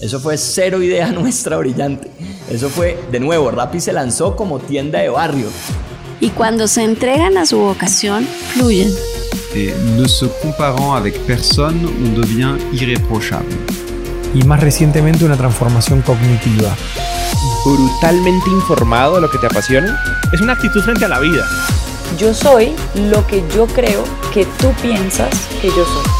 Eso fue cero idea nuestra brillante. Eso fue, de nuevo, Rappi se lanzó como tienda de barrio. Y cuando se entregan a su vocación, fluyen. Et ne se comparant avec personne, on devient irréprochable. Y más recientemente una transformación cognitiva. Brutalmente informado de lo que te apasiona. Es una actitud frente a la vida. Yo soy lo que yo creo que tú piensas que yo soy.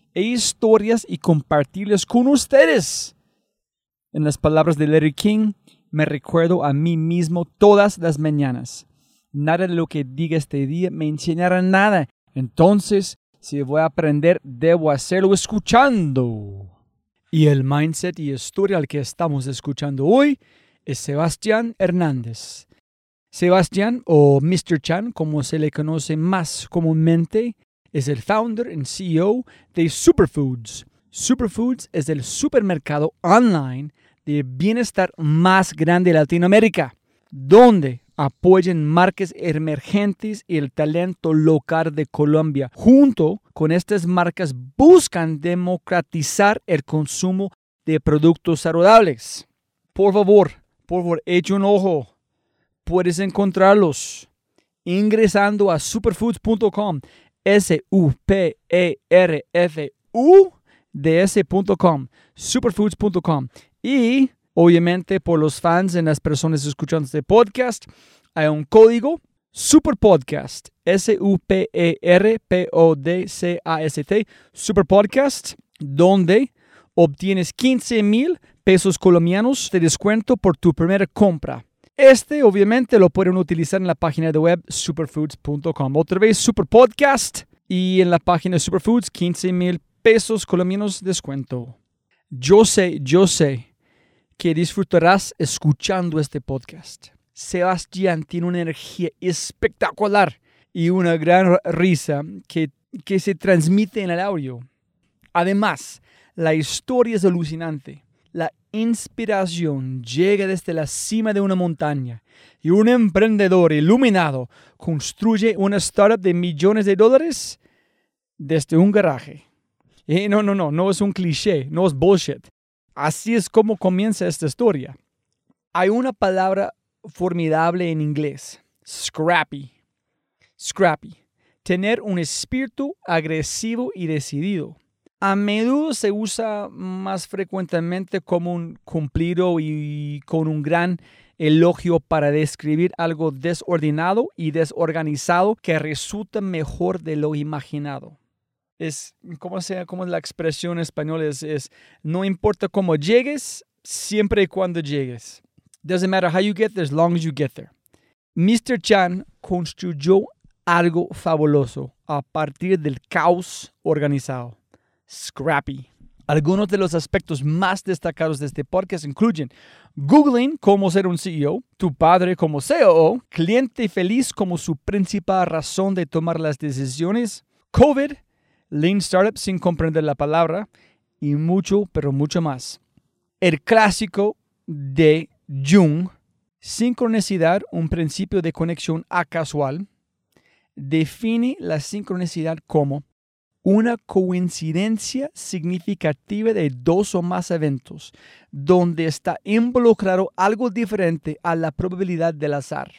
e historias y compartirlas con ustedes. En las palabras de Larry King, me recuerdo a mí mismo todas las mañanas. Nada de lo que diga este día me enseñará nada. Entonces, si voy a aprender, debo hacerlo escuchando. Y el mindset y historia al que estamos escuchando hoy es Sebastián Hernández. Sebastián, o Mr. Chan, como se le conoce más comúnmente, es el founder y CEO de Superfoods. Superfoods es el supermercado online de bienestar más grande de Latinoamérica, donde apoyan marcas emergentes y el talento local de Colombia. Junto con estas marcas buscan democratizar el consumo de productos saludables. Por favor, por favor, eche un ojo. Puedes encontrarlos ingresando a superfoods.com. S-U-P-E-R-F-U-D-S.com. Superfoods.com. Y obviamente por los fans y las personas escuchando este podcast, hay un código SUPERPODCAST. S-U-P-E-R-P-O-D-C-A-S-T. SUPERPODCAST, donde obtienes 15 mil pesos colombianos de descuento por tu primera compra. Este obviamente lo pueden utilizar en la página de web superfoods.com. Otra vez, SUPERPODCAST. Y en la página de Superfoods, 15 mil pesos colombianos de descuento. Yo sé, yo sé que disfrutarás escuchando este podcast. Sebastián tiene una energía espectacular y una gran risa que, que se transmite en el audio. Además, la historia es alucinante. La inspiración llega desde la cima de una montaña y un emprendedor iluminado construye una startup de millones de dólares desde un garaje. Y no, no, no, no es un cliché, no es bullshit. Así es como comienza esta historia. Hay una palabra formidable en inglés, scrappy. Scrappy. Tener un espíritu agresivo y decidido. A menudo se usa más frecuentemente como un cumplido y con un gran elogio para describir algo desordenado y desorganizado que resulta mejor de lo imaginado. Es, como sea, como la expresión española es, es, no importa cómo llegues, siempre y cuando llegues. Doesn't matter how you get there as long as you get there. Mr. Chan construyó algo fabuloso a partir del caos organizado. Scrappy. Algunos de los aspectos más destacados de este podcast incluyen Googling cómo ser un CEO, tu padre como COO, cliente feliz como su principal razón de tomar las decisiones, COVID, Lean Startup sin comprender la palabra y mucho, pero mucho más. El clásico de Jung, sincronicidad, un principio de conexión acasual, define la sincronicidad como una coincidencia significativa de dos o más eventos, donde está involucrado algo diferente a la probabilidad del azar.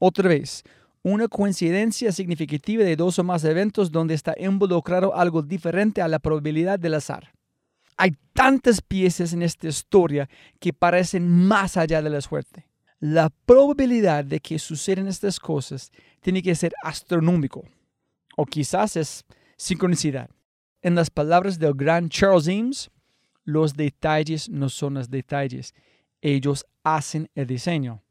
Otra vez, una coincidencia significativa de dos o más eventos donde está involucrado algo diferente a la probabilidad del azar. Hay tantas piezas en esta historia que parecen más allá de la suerte. La probabilidad de que sucedan estas cosas tiene que ser astronómico, o quizás es sincronicidad. En las palabras del gran Charles Eames, los detalles no son los detalles, ellos hacen el diseño,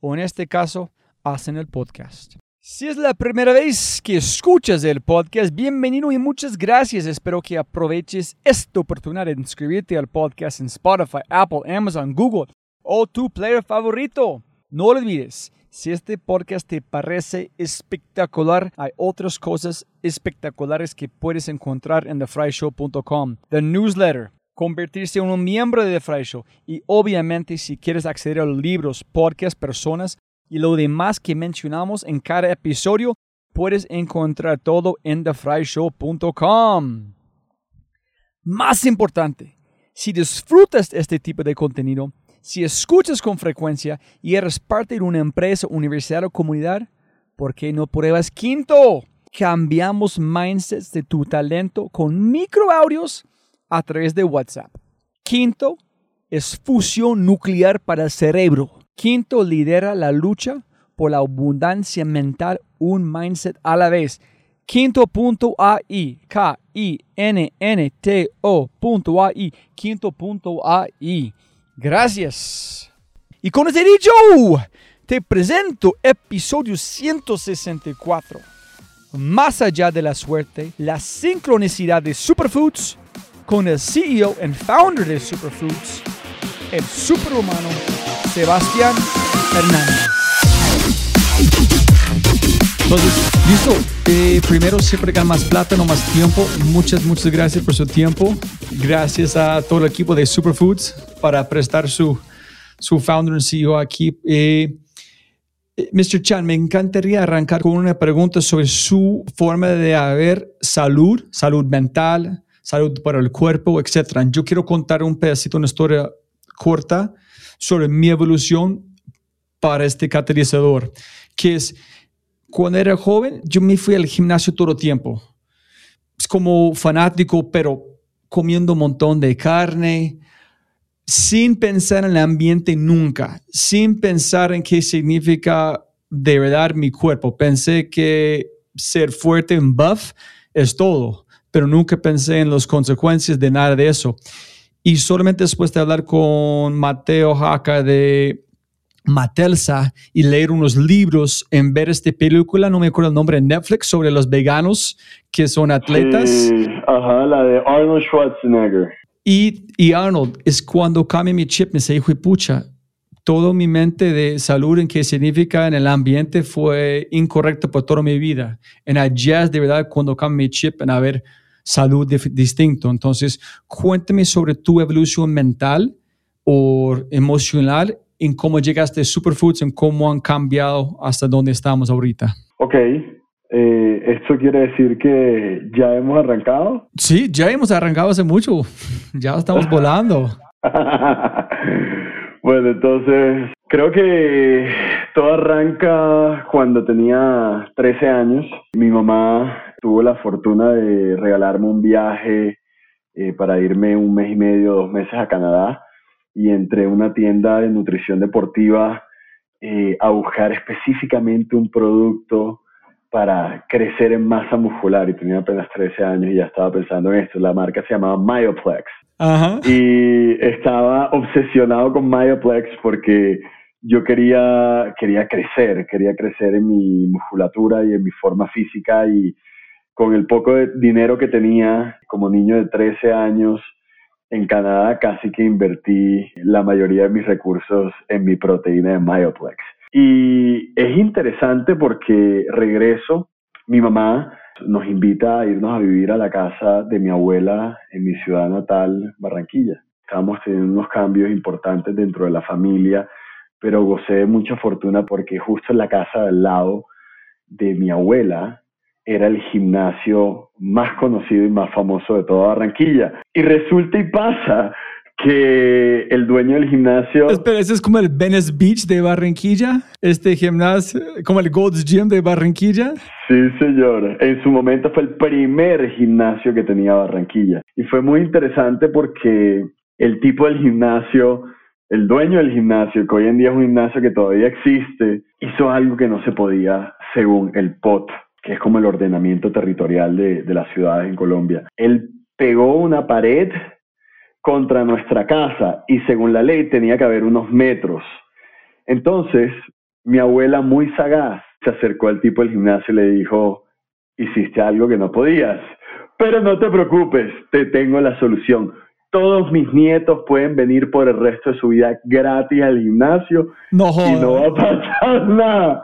o en este caso, hacen el podcast. Si es la primera vez que escuchas el podcast, bienvenido y muchas gracias. Espero que aproveches esta oportunidad de inscribirte al podcast en Spotify, Apple, Amazon, Google o tu player favorito. No olvides, si este podcast te parece espectacular, hay otras cosas espectaculares que puedes encontrar en thefryshow.com. The newsletter, convertirse en un miembro de The y obviamente si quieres acceder a los libros, podcasts, personas y lo demás que mencionamos en cada episodio, puedes encontrar todo en thefryshow.com. Más importante, si disfrutas este tipo de contenido, si escuchas con frecuencia y eres parte de una empresa, universidad o comunidad, ¿por qué no pruebas Quinto? Cambiamos mindsets de tu talento con microaudios a través de WhatsApp. Quinto es fusión nuclear para el cerebro. Quinto lidera la lucha por la abundancia mental, un mindset a la vez. Quinto.ai, K-I-N-N-T-O.ai, quinto.ai. Gracias. Y con este dicho, te presento episodio 164. Más allá de la suerte, la sincronicidad de Superfoods con el CEO y founder de Superfoods, el superhumano Sebastián Hernández. Entonces, listo. Eh, primero, siempre gana más plata, no más tiempo. Muchas, muchas gracias por su tiempo. Gracias a todo el equipo de Superfoods para prestar su, su founder y CEO aquí. Eh, eh, Mr. Chan, me encantaría arrancar con una pregunta sobre su forma de haber salud, salud mental, salud para el cuerpo, etc. Yo quiero contar un pedacito, una historia corta sobre mi evolución para este catalizador, que es cuando era joven, yo me fui al gimnasio todo el tiempo. Es como fanático, pero comiendo un montón de carne, sin pensar en el ambiente nunca, sin pensar en qué significa de verdad mi cuerpo. Pensé que ser fuerte en buff es todo, pero nunca pensé en las consecuencias de nada de eso. Y solamente después de hablar con Mateo Jaca de Matelsa y leer unos libros en ver esta película, no me acuerdo el nombre, Netflix, sobre los veganos que son atletas. Sí, ajá, la de Arnold Schwarzenegger. Y, y Arnold es cuando cambia mi chip, me dice, hijo de pucha, todo mi mente de salud en qué significa en el ambiente fue incorrecto por toda mi vida. En jazz, de verdad, cuando cambia mi chip en haber salud distinto. Entonces, cuéntame sobre tu evolución mental o emocional en cómo llegaste a Superfoods, en cómo han cambiado hasta donde estamos ahorita. Ok, eh, ¿esto quiere decir que ya hemos arrancado? Sí, ya hemos arrancado hace mucho. Ya estamos volando. bueno, entonces creo que todo arranca cuando tenía 13 años. Mi mamá tuvo la fortuna de regalarme un viaje eh, para irme un mes y medio, dos meses a Canadá y entré a una tienda de nutrición deportiva eh, a buscar específicamente un producto para crecer en masa muscular y tenía apenas 13 años y ya estaba pensando en esto. La marca se llamaba Myoplex Ajá. y estaba obsesionado con Myoplex porque yo quería, quería crecer, quería crecer en mi musculatura y en mi forma física y con el poco de dinero que tenía como niño de 13 años en Canadá casi que invertí la mayoría de mis recursos en mi proteína de Myoplex. Y es interesante porque regreso, mi mamá nos invita a irnos a vivir a la casa de mi abuela en mi ciudad natal, Barranquilla. Estábamos teniendo unos cambios importantes dentro de la familia, pero gocé de mucha fortuna porque justo en la casa del lado de mi abuela era el gimnasio más conocido y más famoso de toda Barranquilla. Y resulta y pasa que el dueño del gimnasio... Espera, ese es como el Venice Beach de Barranquilla, este gimnasio, como el Gold's Gym de Barranquilla. Sí, señor. En su momento fue el primer gimnasio que tenía Barranquilla. Y fue muy interesante porque el tipo del gimnasio, el dueño del gimnasio, que hoy en día es un gimnasio que todavía existe, hizo algo que no se podía según el POT, que es como el ordenamiento territorial de, de las ciudades en Colombia. Él pegó una pared contra nuestra casa y según la ley tenía que haber unos metros. Entonces, mi abuela muy sagaz se acercó al tipo del gimnasio y le dijo, hiciste algo que no podías, pero no te preocupes, te tengo la solución. Todos mis nietos pueden venir por el resto de su vida gratis al gimnasio No y no va a pasar nada.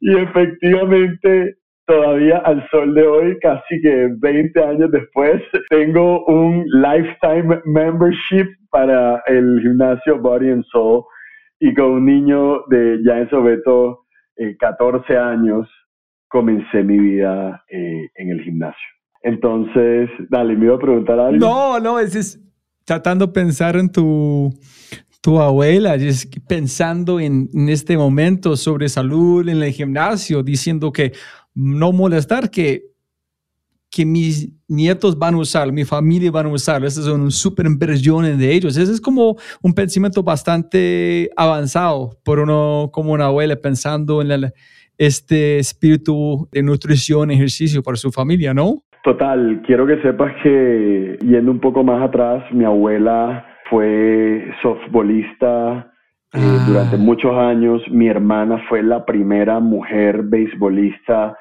Y efectivamente, todavía al sol de hoy, casi que 20 años después, tengo un lifetime membership para el gimnasio Body and Soul y con un niño de ya en Sobeto, eh, 14 años, comencé mi vida eh, en el gimnasio. Entonces, dale, me iba a preguntar algo. No, no, es, es tratando de pensar en tu, tu abuela, es pensando en, en este momento sobre salud en el gimnasio, diciendo que no molestar, que, que mis nietos van a usar, mi familia van a usar, esas son super inversiones de ellos. Ese es como un pensamiento bastante avanzado por uno como una abuela pensando en este espíritu de nutrición, ejercicio para su familia, ¿no? Total, quiero que sepas que yendo un poco más atrás, mi abuela fue softbolista eh, Ah. durante muchos años. Mi hermana fue la primera mujer beisbolista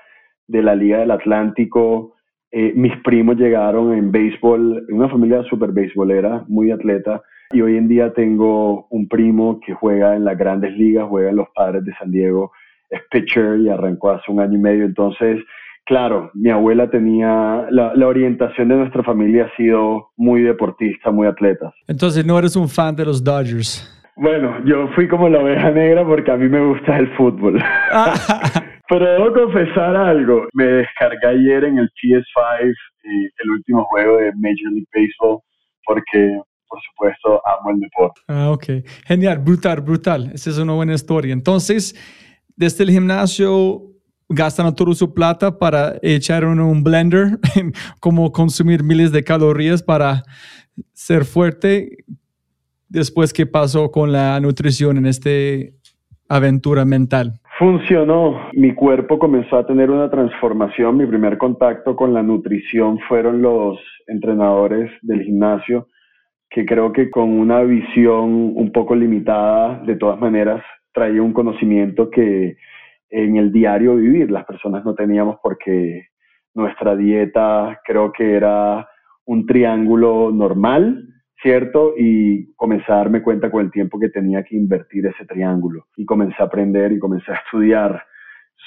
de la Liga del Atlántico. Eh, mis primos llegaron en béisbol, una familia súper beisbolera, muy atleta. Y hoy en día tengo un primo que juega en las grandes ligas, juega en los Padres de San Diego, es pitcher y arrancó hace un año y medio. Entonces, claro, mi abuela tenía, la, la orientación de nuestra familia ha sido muy deportista, muy atleta. Entonces no eres un fan de los Dodgers. Bueno, yo fui como la oveja negra porque a mí me gusta el fútbol. Pero debo confesar algo. Me descargué ayer en el PS5 eh, el último juego de Major League Baseball porque, por supuesto, amo el deporte. Ah, ok. Genial, brutal, brutal. Esa es una buena historia. Entonces, desde el gimnasio gastan toda su plata para echar en un blender, como consumir miles de calorías para ser fuerte. Después, ¿qué pasó con la nutrición en esta aventura mental? Funcionó. Mi cuerpo comenzó a tener una transformación. Mi primer contacto con la nutrición fueron los entrenadores del gimnasio, que creo que con una visión un poco limitada, de todas maneras, traía un conocimiento que en el diario vivir las personas no teníamos porque nuestra dieta creo que era un triángulo normal, ¿cierto? Y comencé a darme cuenta con el tiempo que tenía que invertir ese triángulo y comencé a aprender y comencé a estudiar.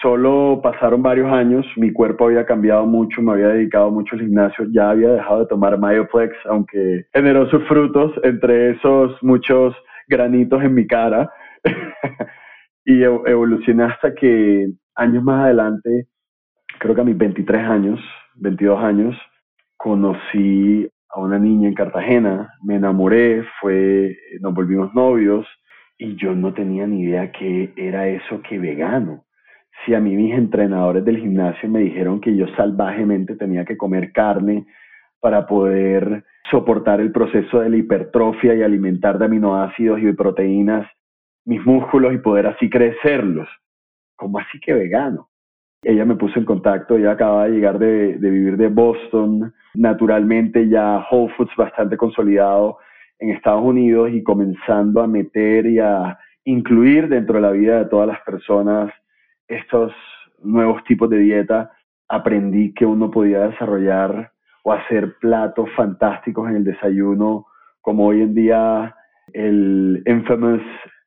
Solo pasaron varios años, mi cuerpo había cambiado mucho, me había dedicado mucho al gimnasio, ya había dejado de tomar Myoplex, aunque generó sus frutos, entre esos muchos granitos en mi cara. y evolucioné hasta que años más adelante, creo que a mis 23 años, 22 años, conocí a una niña en Cartagena, me enamoré, fue, nos volvimos novios y yo no tenía ni idea qué era eso que vegano. Si a mí mis entrenadores del gimnasio me dijeron que yo salvajemente tenía que comer carne para poder soportar el proceso de la hipertrofia y alimentar de aminoácidos y proteínas mis músculos y poder así crecerlos. ¿Cómo así que vegano? Ella me puso en contacto, ella acababa de llegar de, de, vivir de Boston, naturalmente ya Whole Foods bastante consolidado en Estados Unidos y comenzando a meter y a incluir dentro de la vida de todas las personas estos nuevos tipos de dieta. Aprendí que uno podía desarrollar o hacer platos fantásticos en el desayuno, como hoy en día el infamous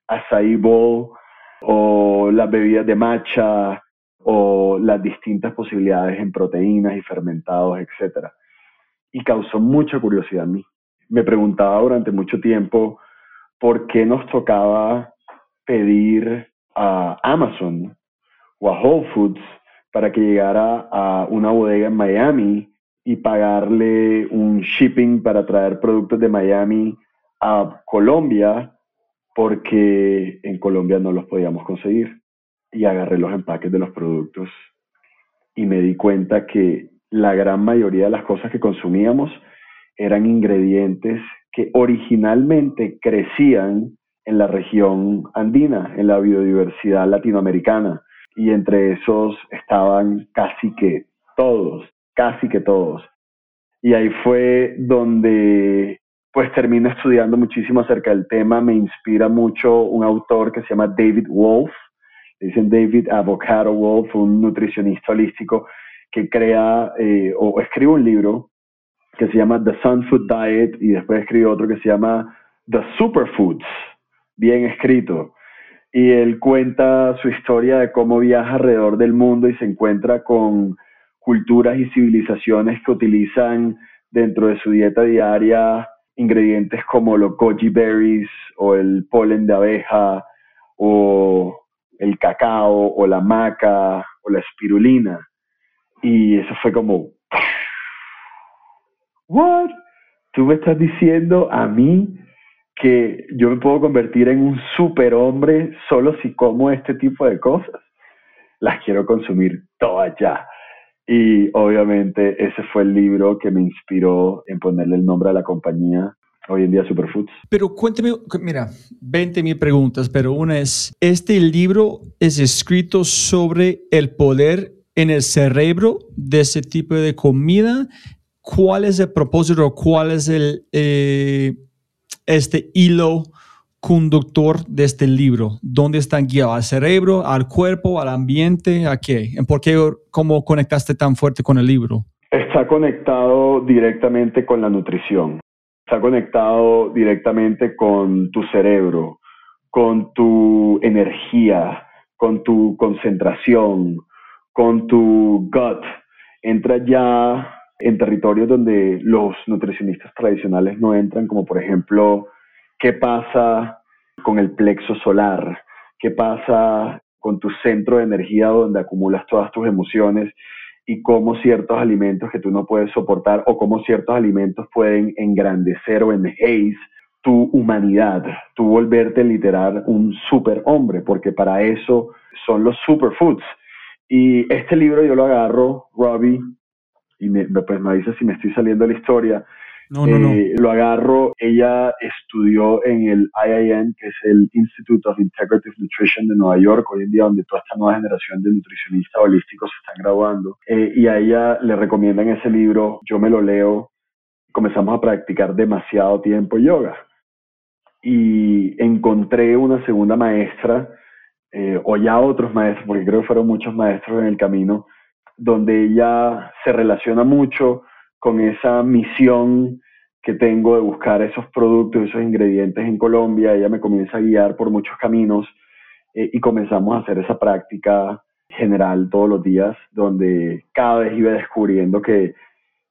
acai bowl o las bebidas de matcha o las distintas posibilidades en proteínas y fermentados, etc. Y causó mucha curiosidad en mí. Me preguntaba durante mucho tiempo por qué nos tocaba pedir a Amazon o a Whole Foods para que llegara a una bodega en Miami y pagarle un shipping para traer productos de Miami a Colombia porque en Colombia no los podíamos conseguir. Y agarré los empaques de los productos y me di cuenta que la gran mayoría de las cosas que consumíamos eran ingredientes que originalmente crecían en la región andina, en la biodiversidad latinoamericana. Y entre esos estaban casi que todos, casi que todos. Y ahí fue donde pues termino estudiando muchísimo acerca del tema, me inspira mucho un autor que se llama David Wolf, dicen David Avocado Wolf, un nutricionista holístico que crea eh, o escribe un libro que se llama The Sun Food Diet y después escribe otro que se llama The Superfoods, bien escrito. Y él cuenta su historia de cómo viaja alrededor del mundo y se encuentra con culturas y civilizaciones que utilizan dentro de su dieta diaria ingredientes como los goji berries o el polen de abeja o el cacao o la maca o la espirulina. Y eso fue como, ¿what? Tú me estás diciendo a mí que yo me puedo convertir en un superhombre solo si como este tipo de cosas. Las quiero consumir todas ya. Y obviamente ese fue el libro que me inspiró en ponerle el nombre a la compañía hoy en día Superfoods. Pero cuénteme, mira, 20 mil preguntas, pero una es, ¿este libro es escrito sobre el poder en el cerebro de ese tipo de comida? ¿Cuál es el propósito? ¿Cuál es el, eh, este hilo conductor de este libro? ¿Dónde están guiados? ¿Al cerebro, al cuerpo, al ambiente? ¿A qué? ¿Por qué, cómo conectaste tan fuerte con el libro? Está conectado directamente con la nutrición. Está conectado directamente con tu cerebro, con tu energía, con tu concentración, con tu gut. Entra ya en territorios donde los nutricionistas tradicionales no entran, como por ejemplo, ¿qué pasa con el plexo solar? ¿Qué pasa con tu centro de energía donde acumulas todas tus emociones? Y cómo ciertos alimentos que tú no puedes soportar o cómo ciertos alimentos pueden engrandecer o enhaze tu humanidad, tu volverte literal un superhombre, porque para eso son los superfoods. Y este libro yo lo agarro, Robbie, y me, pues me dice si me estoy saliendo de la historia. No, no, no. Eh, lo agarro, ella estudió en el IIN, que es el Institute of Integrative Nutrition de Nueva York, hoy en día donde toda esta nueva generación de nutricionistas holísticos se están graduando. Eh, y a ella le recomiendan ese libro, yo me lo leo, comenzamos a practicar demasiado tiempo yoga. Y encontré una segunda maestra, eh, o ya otros maestros, porque creo que fueron muchos maestros en el camino, donde ella se relaciona mucho con esa misión que tengo de buscar esos productos, esos ingredientes en Colombia. Ella me comienza a guiar por muchos caminos eh, y comenzamos a hacer esa práctica general todos los días, donde cada vez iba descubriendo que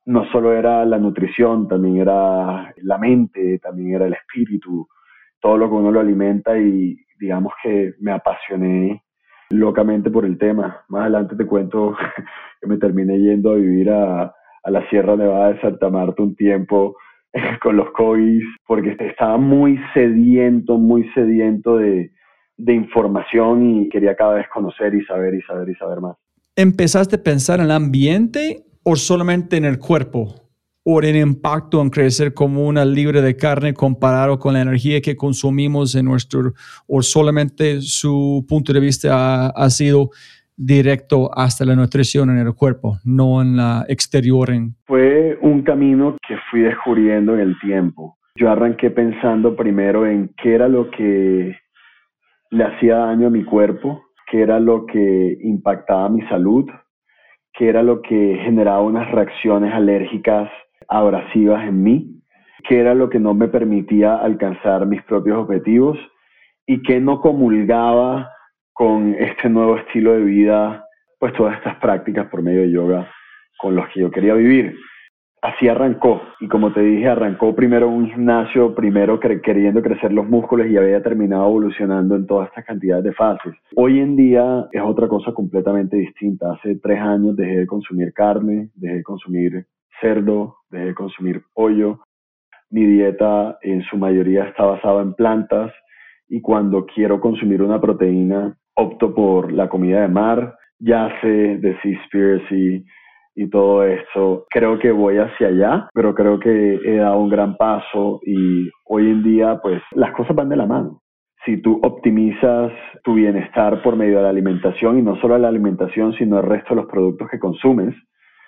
no solo era la nutrición, también era la mente, también era el espíritu, todo lo que uno lo alimenta y digamos que me apasioné locamente por el tema. Más adelante te cuento que me terminé yendo a vivir a, la Sierra Nevada de Santa Marta un tiempo con los COVID, porque estaba muy sediento, muy sediento de, de información y quería cada vez conocer y saber y saber y saber más. ¿Empezaste a pensar en el ambiente o solamente en el cuerpo? ¿O en el impacto en crecer como una libre de carne comparado con la energía que consumimos en nuestro, o solamente su punto de vista ha, sido directo hasta la nutrición en el cuerpo, no en la exterior? Fue un camino que fui descubriendo en el tiempo. Yo arranqué pensando primero en qué era lo que le hacía daño a mi cuerpo, qué era lo que impactaba mi salud, qué era lo que generaba unas reacciones alérgicas abrasivas en mí, qué era lo que no me permitía alcanzar mis propios objetivos y qué no comulgaba con este nuevo estilo de vida, pues todas estas prácticas por medio de yoga con los que yo quería vivir así arrancó. Y como te dije, arrancó primero un gimnasio, primero queriendo crecer los músculos y había terminado evolucionando en todas estas cantidades de fases. Hoy en día es otra cosa completamente distinta. Hace tres años dejé de consumir carne, dejé de consumir cerdo, dejé de consumir pollo. Mi dieta en su mayoría está basada en plantas y cuando quiero consumir una proteína opto por la comida de mar, ya sé de Seaspiracy, y todo eso. Creo que voy hacia allá, pero creo que he dado un gran paso y hoy en día pues las cosas van de la mano. Si tú optimizas tu bienestar por medio de la alimentación y no solo la alimentación, sino el resto de los productos que consumes,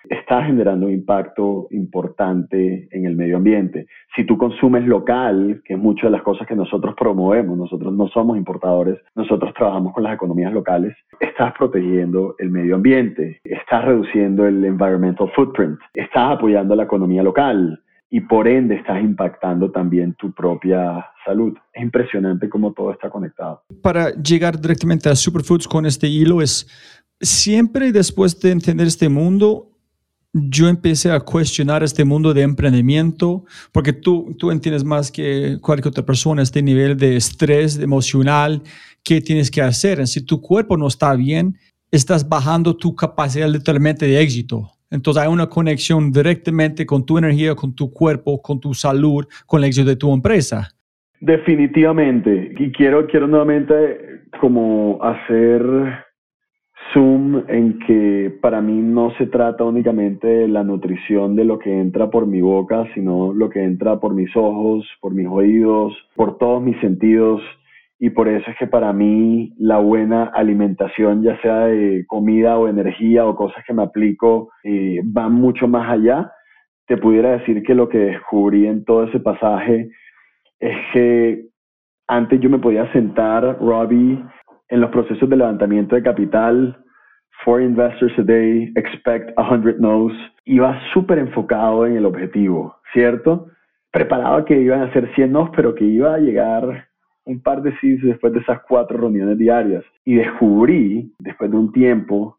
está generando un impacto importante en el medio ambiente. Si tú consumes local, que es muchas de las cosas que nosotros promovemos, nosotros no somos importadores, nosotros trabajamos con las economías locales, estás protegiendo el medio ambiente, estás reduciendo el environmental footprint, estás apoyando la economía local, y por ende estás impactando también tu propia salud. Es impresionante cómo todo está conectado. Para llegar directamente a Superfoods con este hilo es siempre después de entender este mundo, yo empecé a cuestionar este mundo de emprendimiento, porque tú, tú entiendes más que cualquier otra persona este nivel de estrés emocional, qué tienes que hacer. Si tu cuerpo no está bien, estás bajando tu capacidad literalmente de éxito. Entonces hay una conexión directamente con tu energía, con tu cuerpo, con tu salud, con el éxito de tu empresa. Definitivamente. Y quiero, quiero nuevamente como hacer zoom en que para mí no se trata únicamente de la nutrición de lo que entra por mi boca, sino lo que entra por mis ojos, por mis oídos, por todos mis sentidos y por eso es que para mí la buena alimentación, ya sea de comida o energía o cosas que me aplico, eh, van mucho más allá. Te pudiera decir que lo que descubrí en todo ese pasaje es que antes yo me podía sentar, Robbie, en los procesos de levantamiento de capital, for investors a day, expect 100 no's, iba súper enfocado en el objetivo, ¿cierto? Preparado que iban a ser 100 no's, pero que iba a llegar un par de sí después de esas cuatro reuniones diarias y descubrí, después de un tiempo,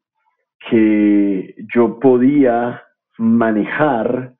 que yo podía manejar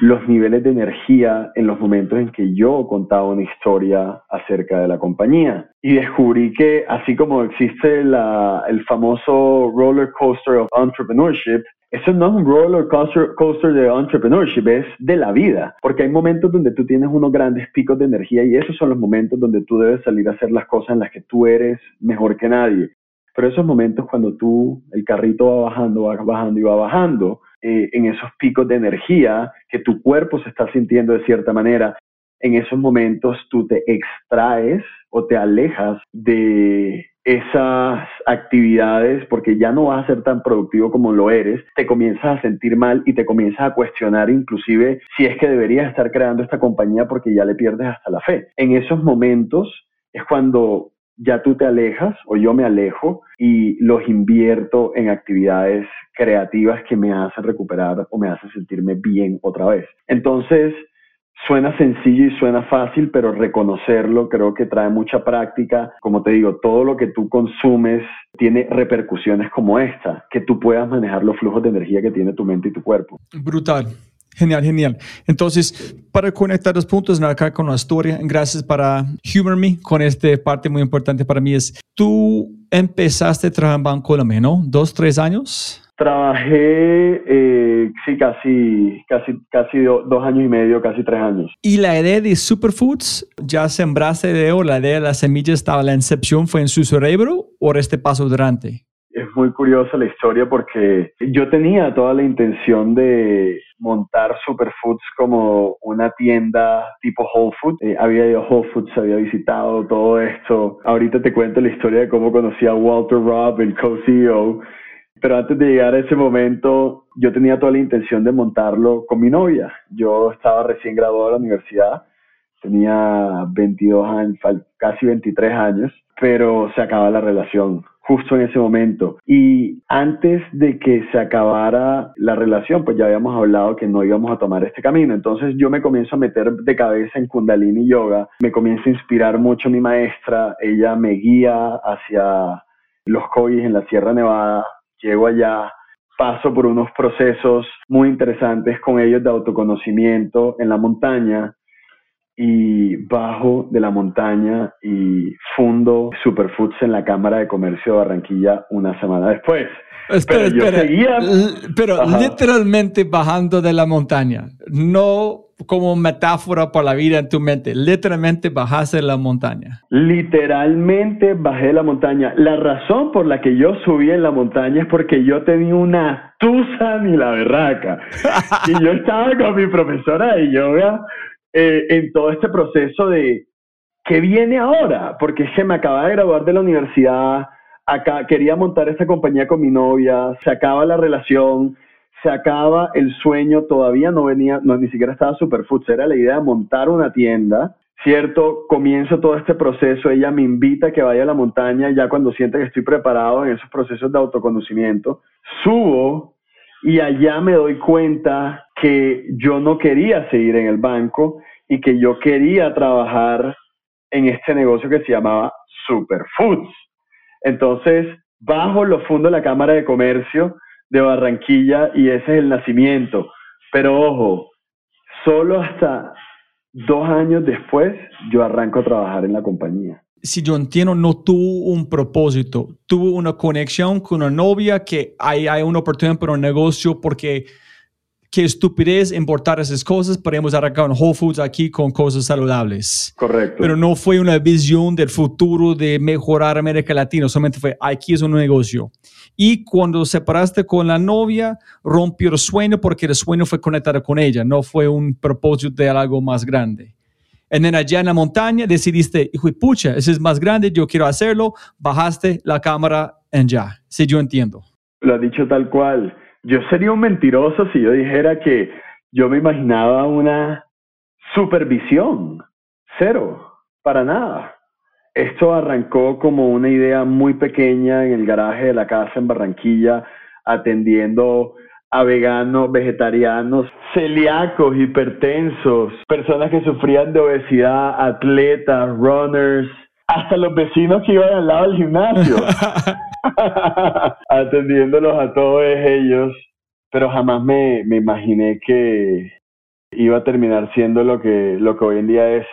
los niveles de energía en los momentos en que yo contaba una historia acerca de la compañía. Y descubrí que así como existe el famoso roller coaster of entrepreneurship, eso no es un roller coaster, de entrepreneurship, es de la vida, porque hay momentos donde tú tienes unos grandes picos de energía y esos son los momentos donde tú debes salir a hacer las cosas en las que tú eres mejor que nadie. Pero esos momentos cuando tú, el carrito va bajando, va bajando y va bajando, eh, en esos picos de energía que tu cuerpo se está sintiendo de cierta manera, en esos momentos tú te extraes o te alejas de esas actividades porque ya no vas a ser tan productivo como lo eres, te comienzas a sentir mal y te comienzas a cuestionar inclusive si es que deberías estar creando esta compañía porque ya le pierdes hasta la fe. En esos momentos es cuando ya tú te alejas o yo me alejo y los invierto en actividades creativas que me hacen recuperar o me hacen sentirme bien otra vez. Entonces, Suena sencillo y suena fácil, pero reconocerlo creo que trae mucha práctica. Como te digo, todo lo que tú consumes tiene repercusiones como esta, que tú puedas manejar los flujos de energía que tiene tu mente y tu cuerpo. Brutal. Genial, genial. Entonces, para conectar los puntos acá con la historia, gracias para Humor Me con esta parte muy importante para mí es, tú empezaste a trabajar en Banco de ¿no? Dos, tres años. Trabajé, eh, sí, casi, casi, casi dos años y medio, casi tres años. ¿Y la idea de Superfoods, ya sembraste de o la idea de las semillas estaba, la incepción fue en su cerebro o este paso durante? Es muy curiosa la historia porque yo tenía toda la intención de montar Superfoods como una tienda tipo Whole Foods. Eh, había ido a Whole Foods, había visitado todo esto. Ahorita te cuento la historia de cómo conocí a Walter Robb, el co-CEO pero antes de llegar a ese momento, yo tenía toda la intención de montarlo con mi novia. Yo estaba recién graduado de la universidad, tenía 22 años, casi 23 años, pero se acaba la relación justo en ese momento. Y antes de que se acabara la relación, pues ya habíamos hablado que no íbamos a tomar este camino. Entonces yo me comienzo a meter de cabeza en Kundalini Yoga, me comienzo a inspirar mucho mi maestra, ella me guía hacia los COIs en la Sierra Nevada, llego allá, paso por unos procesos muy interesantes con ellos de autoconocimiento en la montaña y bajo de la montaña y fundo Superfoods en la Cámara de Comercio de Barranquilla una semana después. Espera, pero espera. Pero literalmente bajando de la montaña, no como metáfora para la vida en tu mente. Literalmente bajaste la montaña. Literalmente bajé la montaña. La razón por la que yo subí en la montaña es porque yo tenía una tusa ni la berraca. y yo estaba con mi profesora de yoga eh, en todo este proceso de ¿qué viene ahora? Porque se me acaba de graduar de la universidad, acá quería montar esta compañía con mi novia, se acaba la relación, se acaba el sueño, todavía no venía, no, ni siquiera estaba Superfoods, era la idea de montar una tienda, ¿cierto? Comienzo todo este proceso, ella me invita a que vaya a la montaña ya cuando siente que estoy preparado en esos procesos de autoconocimiento, subo y allá me doy cuenta que yo no quería seguir en el banco y que yo quería trabajar en este negocio que se llamaba Superfoods. Entonces, bajo los fondos de la Cámara de Comercio de Barranquilla y ese es el nacimiento. Pero ojo, solo hasta dos años después yo arranco a trabajar en la compañía. Si yo entiendo, no tuvo un propósito, tuvo una conexión con una novia que hay, hay una oportunidad para un negocio porque qué estupidez importar esas cosas, podemos arrancar un Whole Foods aquí con cosas saludables. Correcto. Pero no fue una visión del futuro de mejorar América Latina, solamente fue aquí es un negocio. Y cuando separaste con la novia, rompió el sueño porque el sueño fue conectado con ella, no fue un propósito de algo más grande. Then allá en la montaña decidiste, hijo pucha, ese es más grande, yo quiero hacerlo, bajaste la cámara en ya. Si yo entiendo. Lo has dicho tal cual yo sería un mentiroso si yo dijera que yo me imaginaba una supervisión. Cero, para nada. Esto arrancó como una idea muy pequeña en el garaje de la casa en Barranquilla, atendiendo a veganos, vegetarianos, celíacos, hipertensos, personas que sufrían de obesidad, atletas, runners, hasta los vecinos que iban al lado del gimnasio. atendiéndolos a todos ellos, pero jamás me, me, imaginé que iba a terminar siendo lo que, lo que hoy en día es.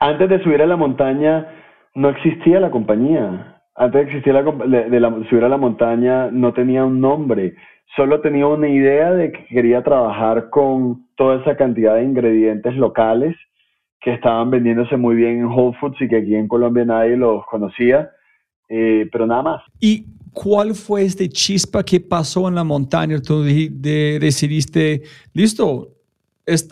Antes de subir a la montaña no existía la compañía. Antes de, existir la, de, la, subir a la montaña no tenía un nombre. Solo tenía una idea de que quería trabajar con toda esa cantidad de ingredientes locales que estaban vendiéndose muy bien en Whole Foods y que aquí en Colombia nadie los conocía eh, pero nada más. ¿Y cuál fue este chispa que pasó en la montaña? Tú decidiste, listo,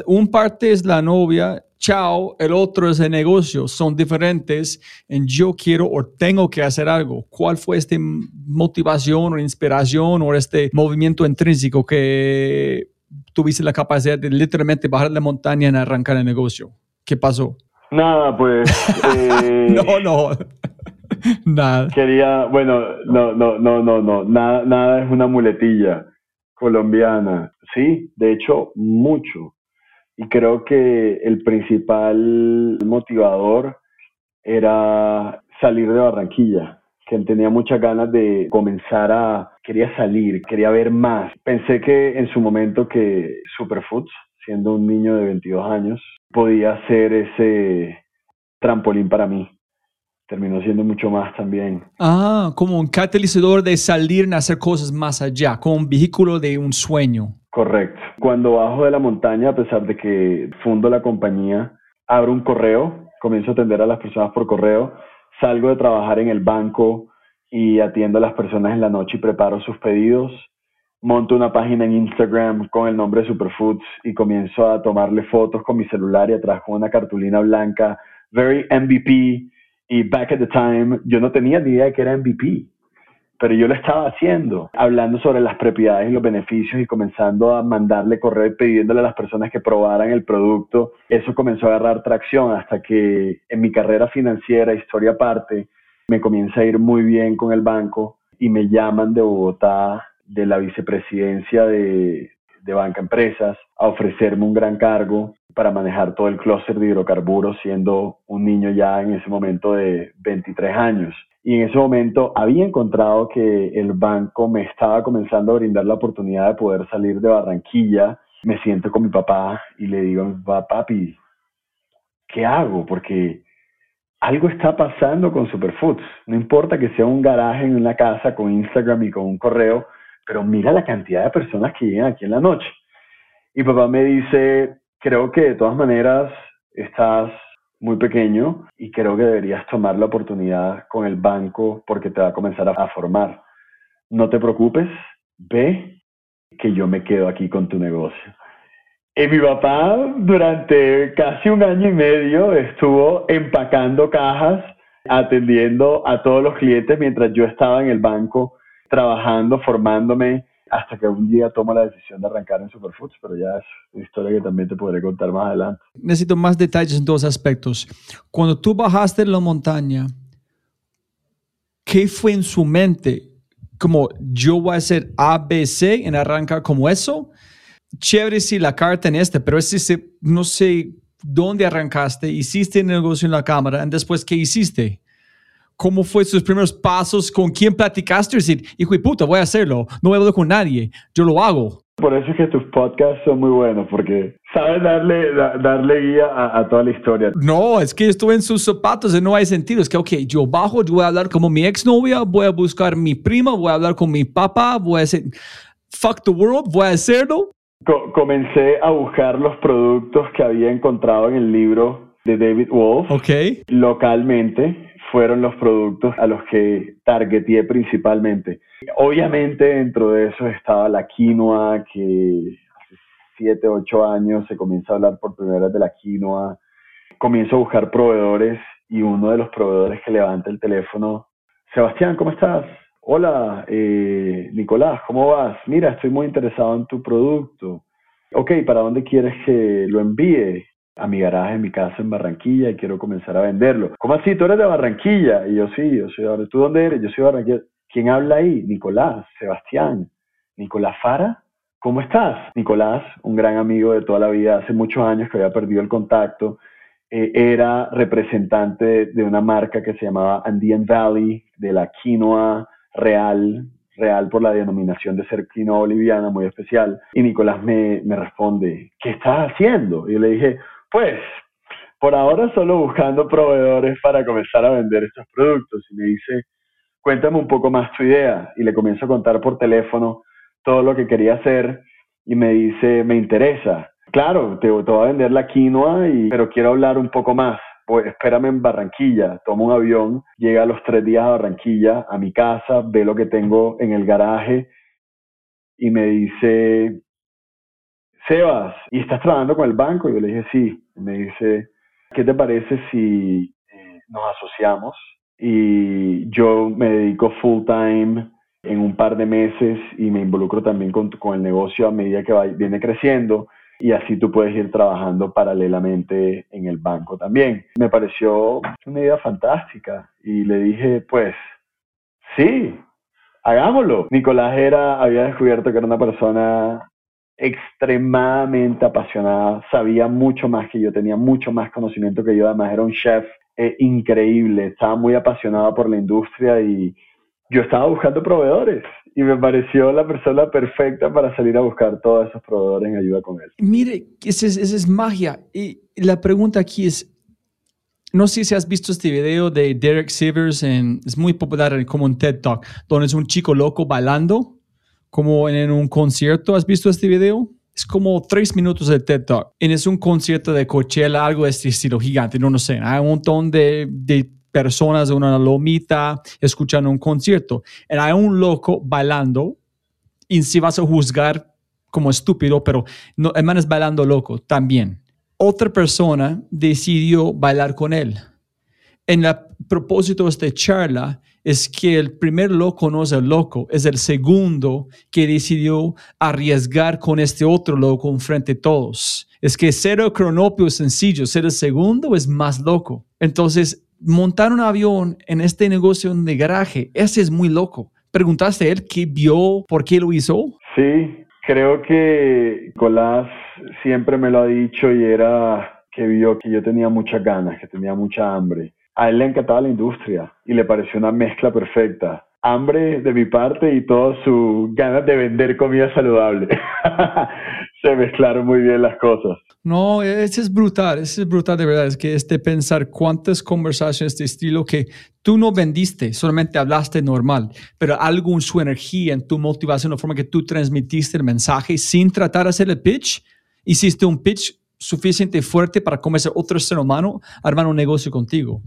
un parte es la novia, chao, el otro es el negocio, son diferentes, y yo quiero o tengo que hacer algo. ¿Cuál fue esta motivación o inspiración o este movimiento intrínseco que tuviste la capacidad de literalmente bajar la montaña y arrancar el negocio? ¿Qué pasó? Nada, pues... Eh, no, no. nada. Quería, bueno, no, no, no, no, no, nada, nada es una muletilla colombiana. Sí, de hecho, mucho. Y creo que el principal motivador era salir de Barranquilla, que tenía muchas ganas de comenzar a, quería salir, quería ver más. Pensé que en su momento que Superfoods, siendo un niño de 22 años, podía ser ese trampolín para mí terminó siendo mucho más también. Ah, como un catalizador de salir a hacer cosas más allá, como un vehículo de un sueño. Correcto. Cuando bajo de la montaña, a pesar de que fundo la compañía, abro un correo, comienzo a atender a las personas por correo, salgo de trabajar en el banco y atiendo a las personas en la noche y preparo sus pedidos. Monto una página en Instagram con el nombre Superfoods y comienzo a tomarle fotos con mi celular y atrás con una cartulina blanca, very MVP, y back at the time, yo no tenía ni idea de que era MVP, pero yo lo estaba haciendo, hablando sobre las propiedades y los beneficios y comenzando a mandarle correo y pidiéndole a las personas que probaran el producto. Eso comenzó a agarrar tracción hasta que en mi carrera financiera, historia aparte, me comienza a ir muy bien con el banco y me llaman de Bogotá, de la vicepresidencia de, de Banca Empresas, a ofrecerme un gran cargo para manejar todo el clúster de hidrocarburos, siendo un niño ya en ese momento de 23 años. Y en ese momento había encontrado que el banco me estaba comenzando a brindar la oportunidad de poder salir de Barranquilla. Me siento con mi papá y le digo a mi papá, papi, ¿qué hago? Porque algo está pasando con Superfoods. No importa que sea un garaje en una casa con Instagram y con un correo, pero mira la cantidad de personas que llegan aquí en la noche. Y papá me dice, creo que de todas maneras estás muy pequeño y creo que deberías tomar la oportunidad con el banco porque te va a comenzar a, formar. No te preocupes, ve que yo me quedo aquí con tu negocio. Y mi papá durante casi un año y medio estuvo empacando cajas, atendiendo a todos los clientes mientras yo estaba en el banco trabajando, formándome hasta que un día tomo la decisión de arrancar en Superfoods, pero ya es una historia que también te podré contar más adelante. Necesito más detalles en dos aspectos. Cuando tú bajaste la montaña, ¿qué fue en su mente? Como yo voy a hacer ABC en arrancar como eso. Chévere si la carta en este, pero ese, no sé dónde arrancaste, hiciste el negocio en la cámara, y después, ¿qué hiciste? ¿Cómo fue sus primeros pasos? ¿Con quién platicaste? Decir, hijo de puta, voy a hacerlo. No voy a hablar con nadie. Yo lo hago. Por eso es que tus podcasts son muy buenos, porque sabes darle, darle guía a, toda la historia. No, es que estuve en sus zapatos y no hay sentido. Es que, ok, yo bajo, yo voy a hablar como mi exnovia, voy a buscar mi prima, voy a hablar con mi papá, voy a decir, fuck the world, voy a hacerlo. comencé a buscar los productos que había encontrado en el libro de David Wolf okay. localmente fueron los productos a los que targeteé principalmente. Obviamente dentro de eso estaba la quinoa, que hace 7, 8 años se comienza a hablar por primera vez de la quinoa. Comienzo a buscar proveedores y uno de los proveedores que levanta el teléfono, Sebastián, ¿cómo estás? Hola, eh, Nicolás, ¿cómo vas? Mira, estoy muy interesado en tu producto. Ok, ¿para dónde quieres que lo envíe? A mi garaje en mi casa en Barranquilla y quiero comenzar a venderlo. ¿Cómo así? ¿Tú eres de Barranquilla? Y yo sí, yo soy de ¿Tú dónde eres? Yo soy de Barranquilla. ¿Quién habla ahí? Nicolás, Sebastián. Nicolás Fara. ¿Cómo estás? Nicolás, un gran amigo de toda la vida, hace muchos años que había perdido el contacto, eh, era representante de una marca que se llamaba Andean Valley, de la quinoa real, real por la denominación de ser quinoa boliviana, muy especial. Y Nicolás me, me responde, ¿qué estás haciendo? Y yo le dije, pues, por ahora solo buscando proveedores para comenzar a vender estos productos. Y me dice, cuéntame un poco más tu idea. Y le comienzo a contar por teléfono todo lo que quería hacer. Y me dice, me interesa. Claro, te, voy a vender la quinoa, pero quiero hablar un poco más. Pues espérame en Barranquilla, tomo un avión, llega a los tres días a Barranquilla, a mi casa, ve lo que tengo en el garaje y me dice, Sebas, ¿y estás trabajando con el banco? Y yo le dije, sí. me dice, ¿qué te parece si eh, nos asociamos? Y yo me dedico full time en un par de meses y me involucro también con, con el negocio a medida que va, viene creciendo y así tú puedes ir trabajando paralelamente en el banco también. Me pareció una idea fantástica y le dije, pues, sí, hagámoslo. Nicolás era, había descubierto que era una persona extremadamente apasionada, sabía mucho más que yo, tenía mucho más conocimiento que yo, además era un chef eh, increíble, estaba muy apasionado por la industria y yo estaba buscando proveedores y me pareció la persona perfecta para salir a buscar todos esos proveedores en ayuda con él. Mire, esa es, es magia. Y la pregunta aquí es, no sé si has visto este video de Derek Sivers, en, es muy popular como un TED Talk, donde es un chico loco bailando como en un concierto. ¿Has visto este video? Es como tres minutos de TED Talk. Y es un concierto de Coachella, algo de este estilo gigante, no, no sé. Hay un montón de, de personas de una lomita escuchando un concierto. Y hay un loco bailando y si vas a juzgar como estúpido, pero no, el man es bailando loco también. Otra persona decidió bailar con él. En el propósito de esta charla es que el primer loco no es el loco, es el segundo que decidió arriesgar con este otro loco enfrente de todos. Es que ser el cronopio es sencillo, ser el segundo es más loco. Entonces, montar un avión en este negocio de garaje, ese es muy loco. ¿Preguntaste a él qué vio, por qué lo hizo? Sí, creo que Nicolás siempre me lo ha dicho y era que vio que yo tenía muchas ganas, que tenía mucha hambre a él le encantaba la industria y le pareció una mezcla perfecta. Hambre de mi parte y todas sus ganas de vender comida saludable. Se mezclaron muy bien las cosas. No, ese es brutal, ese es brutal de verdad. Es que este pensar cuántas conversaciones de estilo que tú no vendiste, solamente hablaste normal, pero algo en su energía, en tu motivación, la forma que tú transmitiste el mensaje sin tratar de hacer el pitch, hiciste un pitch suficiente fuerte para convencer a otro ser humano a armar un negocio contigo.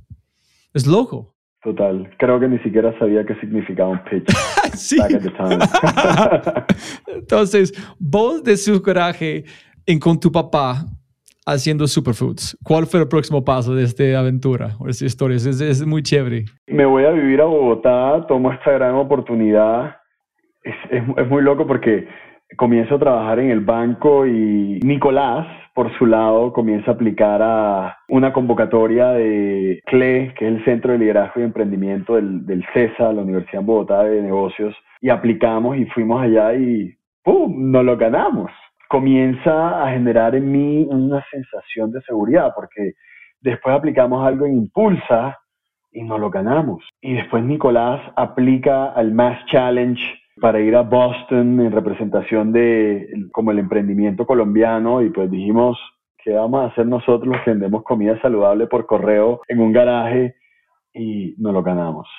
Es loco. Total. Creo que ni siquiera sabía qué significaba un pitch. sí. Entonces, vos de su coraje en con tu papá haciendo superfoods. ¿Cuál fue el próximo paso de esta aventura o de esta historia? Es, es, muy chévere. Me voy a vivir a Bogotá, tomo esta gran oportunidad es, es, es muy loco porque comienzo a trabajar en el banco y Nicolás, por su lado, comienza a aplicar a una convocatoria de CLE, que es el Centro de Liderazgo y Emprendimiento del, del CESA, la Universidad en Bogotá de Negocios, y aplicamos y fuimos allá y ¡pum! nos lo ganamos. Comienza a generar en mí una sensación de seguridad, porque después aplicamos algo en Impulsa y nos lo ganamos. Y después Nicolás aplica al Mass Challenge para ir a Boston en representación de como el emprendimiento colombiano y pues dijimos que vamos a hacer nosotros que vendemos comida saludable por correo en un garaje y nos lo ganamos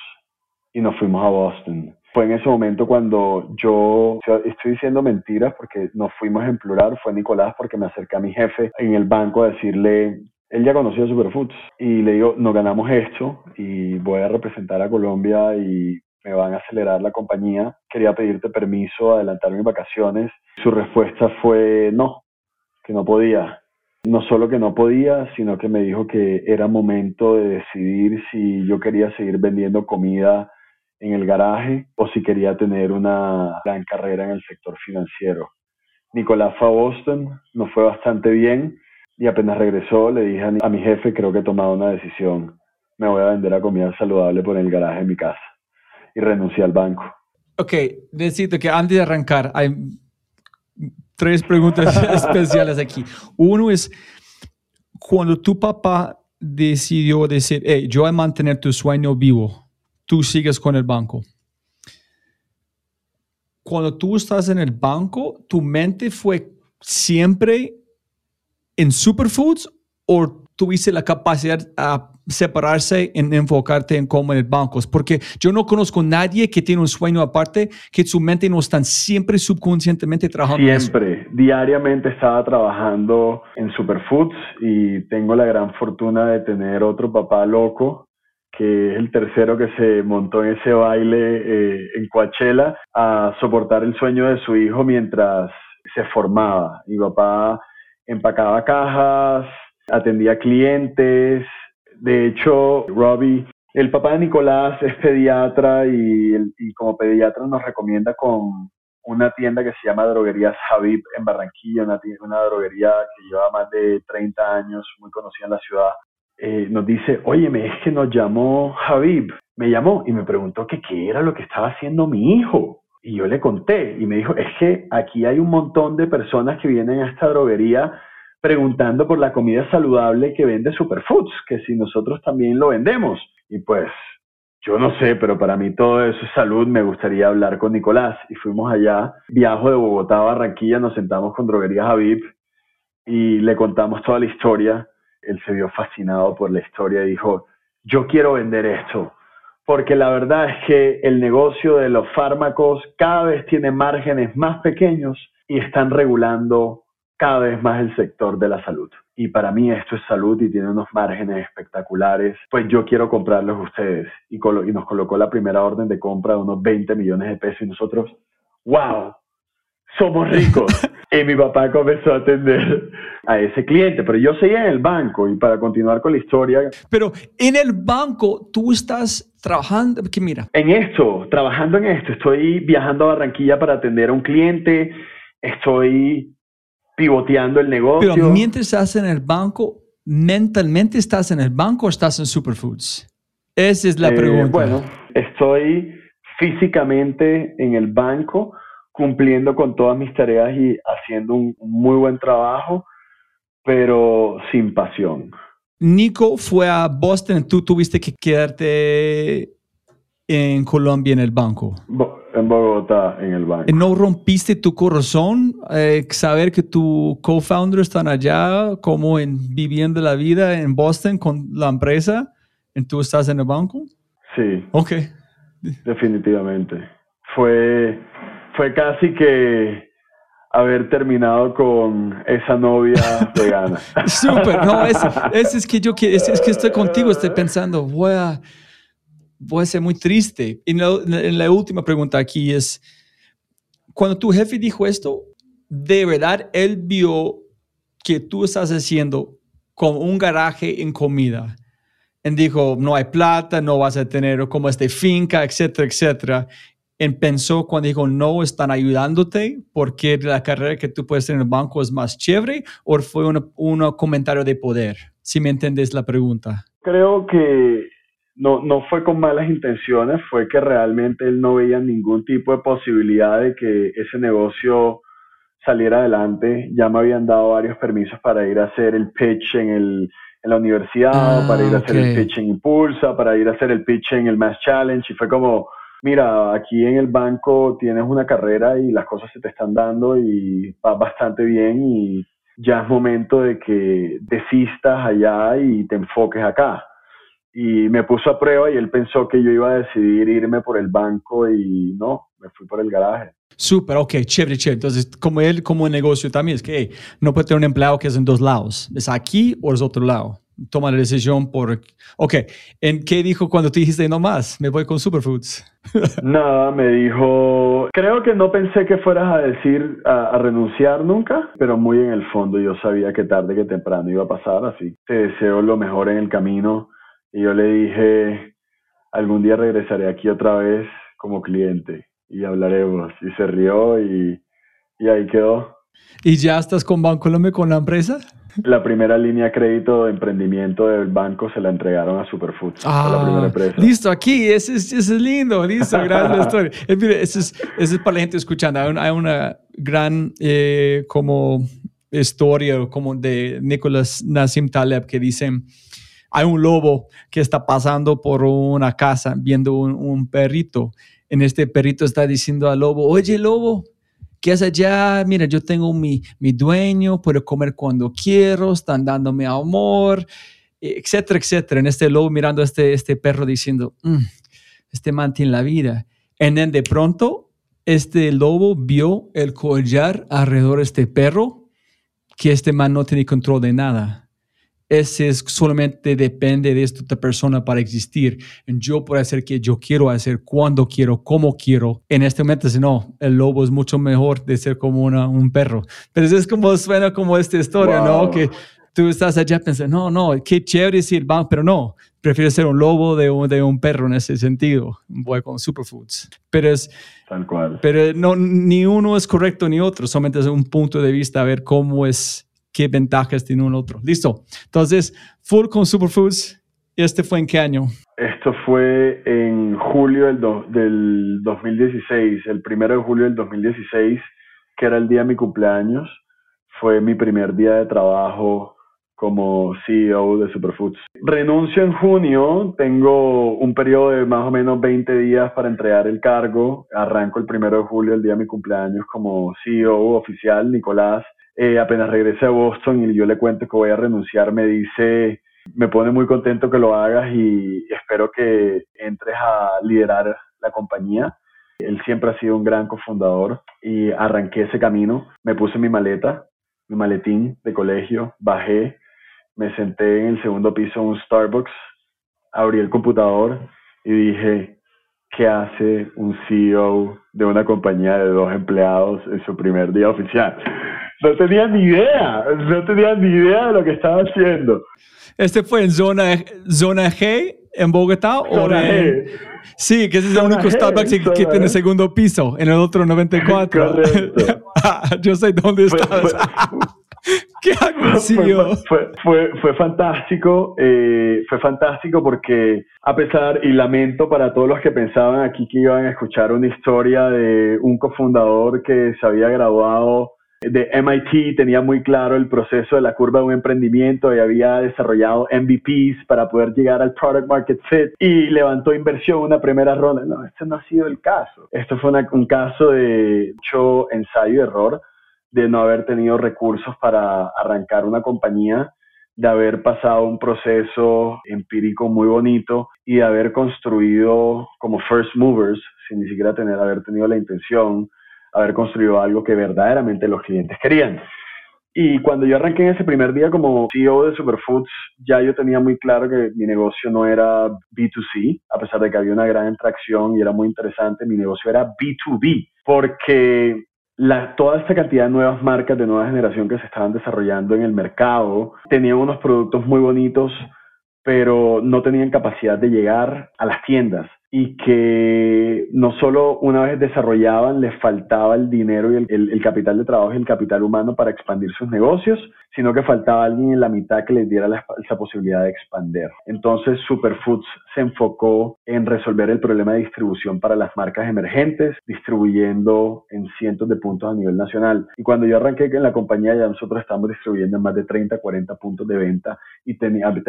y nos fuimos a Boston. Fue en ese momento cuando yo, estoy diciendo mentiras porque nos fuimos en plural, fue Nicolás porque me acerqué a mi jefe en el banco a decirle, él ya conocía Superfoods y le digo, nos ganamos esto y voy a representar a Colombia y me van a acelerar la compañía, quería pedirte permiso, adelantar mis vacaciones. Su respuesta fue no, que no podía. No solo que no podía, sino que me dijo que era momento de decidir si yo quería seguir vendiendo comida en el garaje o si quería tener una gran carrera en el sector financiero. Nicolás fue a Boston, nos fue bastante bien y apenas regresó le dije a mi jefe, creo que he tomado una decisión, me voy a vender a comida saludable por el garaje de mi casa y renuncié al banco. Ok, necesito que antes de arrancar, hay tres preguntas especiales aquí. Uno es, cuando tu papá decidió decir, hey, yo voy a mantener tu sueño vivo, tú sigues con el banco. Cuando tú estás en el banco, ¿tu mente fue siempre en superfoods o tuviste la capacidad a separarse en enfocarte en cómo en el banco. Porque yo no conozco a nadie que tiene un sueño aparte, que su mente no está siempre subconscientemente trabajando. Siempre, diariamente estaba trabajando en Superfoods y tengo la gran fortuna de tener otro papá loco que es el tercero que se montó en ese baile eh, en Coachella a soportar el sueño de su hijo mientras se formaba. Mi papá empacaba cajas, atendía clientes, de hecho, Robbie, el papá de Nicolás es pediatra y, como pediatra nos recomienda con una tienda que se llama Droguerías Javib en Barranquilla, una, una droguería que lleva más de 30 años, muy conocida en la ciudad. Eh, nos dice, óyeme, es que nos llamó Javib, me llamó y me preguntó qué era lo que estaba haciendo mi hijo. Y yo le conté y me dijo, es que aquí hay un montón de personas que vienen a esta droguería preguntando por la comida saludable que vende Superfoods, que si nosotros también lo vendemos. Y pues yo no sé, pero para mí todo eso es salud. Me gustaría hablar con Nicolás. Y fuimos allá, viajo de Bogotá a Barranquilla, nos sentamos con Droguería Javib y le contamos toda la historia. Él se vio fascinado por la historia y dijo, yo quiero vender esto. Porque la verdad es que el negocio de los fármacos cada vez tiene márgenes más pequeños y están regulando cada vez más el sector de la salud. Y para mí esto es salud y tiene unos márgenes espectaculares. Pues yo quiero comprarlos a ustedes. Y, y nos colocó la primera orden de compra de unos 20 millones de pesos y nosotros, wow, somos ricos. y mi papá comenzó a atender a ese cliente, pero yo seguía en el banco y para continuar con la historia. Pero en el banco tú estás trabajando, que mira. En esto, trabajando en esto, estoy viajando a Barranquilla para atender a un cliente, estoy pivoteando el negocio. Pero mientras estás en el banco, mentalmente estás en el banco o estás en Superfoods? Esa es la eh, pregunta. Bueno, estoy físicamente en el banco, cumpliendo con todas mis tareas y haciendo un muy buen trabajo, pero sin pasión. Nico fue a Boston, tú tuviste que quedarte en Colombia en el banco. En Bogotá, en el banco. ¿No rompiste tu corazón eh, saber que tu co-founder están allá, como en viviendo la vida en Boston con la empresa, y tú estás en el banco? Sí. Ok. Definitivamente. Fue, fue casi que haber terminado con esa novia vegana. Súper, no, es, es, que yo es, es que estoy contigo, estoy pensando, voy a puede ser muy triste. Y la, última pregunta aquí es, cuando tu jefe dijo esto, ¿de verdad él vio que tú estás haciendo como un garaje en comida? Y dijo, no hay plata, no vas a tener como este finca, etcétera, etcétera. en pensó cuando dijo no están ayudándote porque la carrera que tú puedes tener en el banco es más chévere o fue un comentario de poder? Si me entiendes la pregunta. Creo que no, no fue con malas intenciones, fue que realmente él no veía ningún tipo de posibilidad de que ese negocio saliera adelante. Ya me habían dado varios permisos para ir a hacer el pitch en, el, en la universidad, Ah, para ir a hacer el pitch en Impulsa, para ir a hacer el pitch en el Mass Challenge. Y fue como, mira, aquí en el banco tienes una carrera y las cosas se te están dando y va bastante bien y ya es momento de que desistas allá y te enfoques acá. Y me puso a prueba y él pensó que yo iba a decidir irme por el banco y no, me fui por el garaje. Súper, ok, chévere, chévere. Entonces, como él, como negocio también, es que hey, no puede tener un empleado que es en dos lados. ¿Es aquí o es otro lado? Toma la decisión por... Ok, ¿en qué dijo cuando te dijiste no más? Me voy con Superfoods. Nada, me dijo, creo que no pensé que fueras a decir a, a renunciar nunca, pero muy en el fondo yo sabía que tarde que temprano iba a pasar, así. Te deseo lo mejor en el camino. Y yo le dije, algún día regresaré aquí otra vez como cliente y hablaremos. Y se rió y, y ahí quedó. ¿Y ya estás con Bancolombia con la empresa? La primera línea de crédito de emprendimiento del banco se la entregaron a Superfoods, a la primera empresa. Ah, listo, aquí, ese es, ese es lindo, listo, gracias historia. Eh, mire, eso es, eso es para la gente escuchando. Hay, un- hay una gran eh, como historia como de Nicolás Nassim Taleb que dice, hay un lobo que está pasando por una casa viendo un, perrito. En este perrito está diciendo al lobo, oye lobo, ¿qué haces allá? Mira, yo tengo mi, mi dueño, puedo comer cuando quiero, están dándome amor, etcétera, etcétera. En este lobo mirando a este, este perro diciendo, "Mm, este man tiene la vida. Then de pronto, este lobo vio el collar alrededor de este perro, que este man no tiene control de nada. Ese es solamente depende de esta persona para existir. Yo puedo hacer que yo quiero hacer, cuando quiero, cómo quiero. En este momento, si no, el lobo es mucho mejor de ser como una, un perro. Pero es como suena como esta historia, ¿no? Wow. Que tú estás allá pensando, no, no, qué chévere decir, van, pero no, prefiero ser un lobo de un, de un perro en ese sentido. Voy con superfoods. Pero es, Tal cual. pero no, ni uno es correcto ni otro, solamente es un punto de vista a ver cómo es, qué ventajas tiene uno otro. Listo. Entonces, full con superfoods. ¿Este fue en qué año? Esto fue en julio del, do- del 2016, el primero de julio del 2016, que era el día de mi cumpleaños. Fue mi primer día de trabajo como CEO de Superfoods. Renuncio en junio, tengo un periodo de más o menos 20 días para entregar el cargo. Arranco el primero de julio, el día de mi cumpleaños, como CEO oficial, Nicolás. Eh, apenas regresé a Boston y yo le cuento que voy a renunciar, me dice, me pone muy contento que lo hagas y espero que entres a liderar la compañía. Él siempre ha sido un gran cofundador y arranqué ese camino. Me puse mi maleta, mi maletín de colegio, bajé, me senté en el segundo piso de un Starbucks, abrí el computador y dije, ¿qué hace un CEO de una compañía de dos empleados en su primer día oficial? No tenía ni idea, no tenía ni idea de lo que estaba haciendo. ¿Este fue en zona, zona G en Bogotá? o Zona en- G. Sí, que ese es el único G, Starbucks que- que tiene segundo piso, en el otro 94. Correcto. Ah, Yo sé dónde Fue- estás. fue- ¿Qué fue, fue fantástico, eh, fue fantástico porque a pesar, y lamento para todos los que pensaban aquí que iban a escuchar una historia de un cofundador que se había graduado de MIT, tenía muy claro el proceso de la curva de un emprendimiento y había desarrollado MVPs para poder llegar al product market fit y levantó inversión una primera ronda. No, este no ha sido el caso. Esto fue un caso de mucho ensayo y error de no haber tenido recursos para arrancar una compañía, de haber pasado un proceso empírico muy bonito y de haber construido como first movers, sin ni siquiera tener, haber tenido la intención, haber construido algo que verdaderamente los clientes querían. Y cuando yo arranqué en ese primer día como CEO de Superfoods, ya yo tenía muy claro que mi negocio no era B2C, a pesar de que había una gran atracción y era muy interesante, mi negocio era B2B, porque la, toda esta cantidad de nuevas marcas de nueva generación que se estaban desarrollando en el mercado tenían unos productos muy bonitos, pero no tenían capacidad de llegar a las tiendas. Y que no solo una vez desarrollaban, les faltaba el dinero y el, capital de trabajo y el capital humano para expandir sus negocios, sino que faltaba alguien en la mitad que les diera la, esa posibilidad de expandir. Entonces Superfoods se enfocó en resolver el problema de distribución para las marcas emergentes, distribuyendo en cientos de puntos a nivel nacional. Y cuando yo arranqué en la compañía, ya nosotros estamos distribuyendo en más de 30, 40 puntos de venta y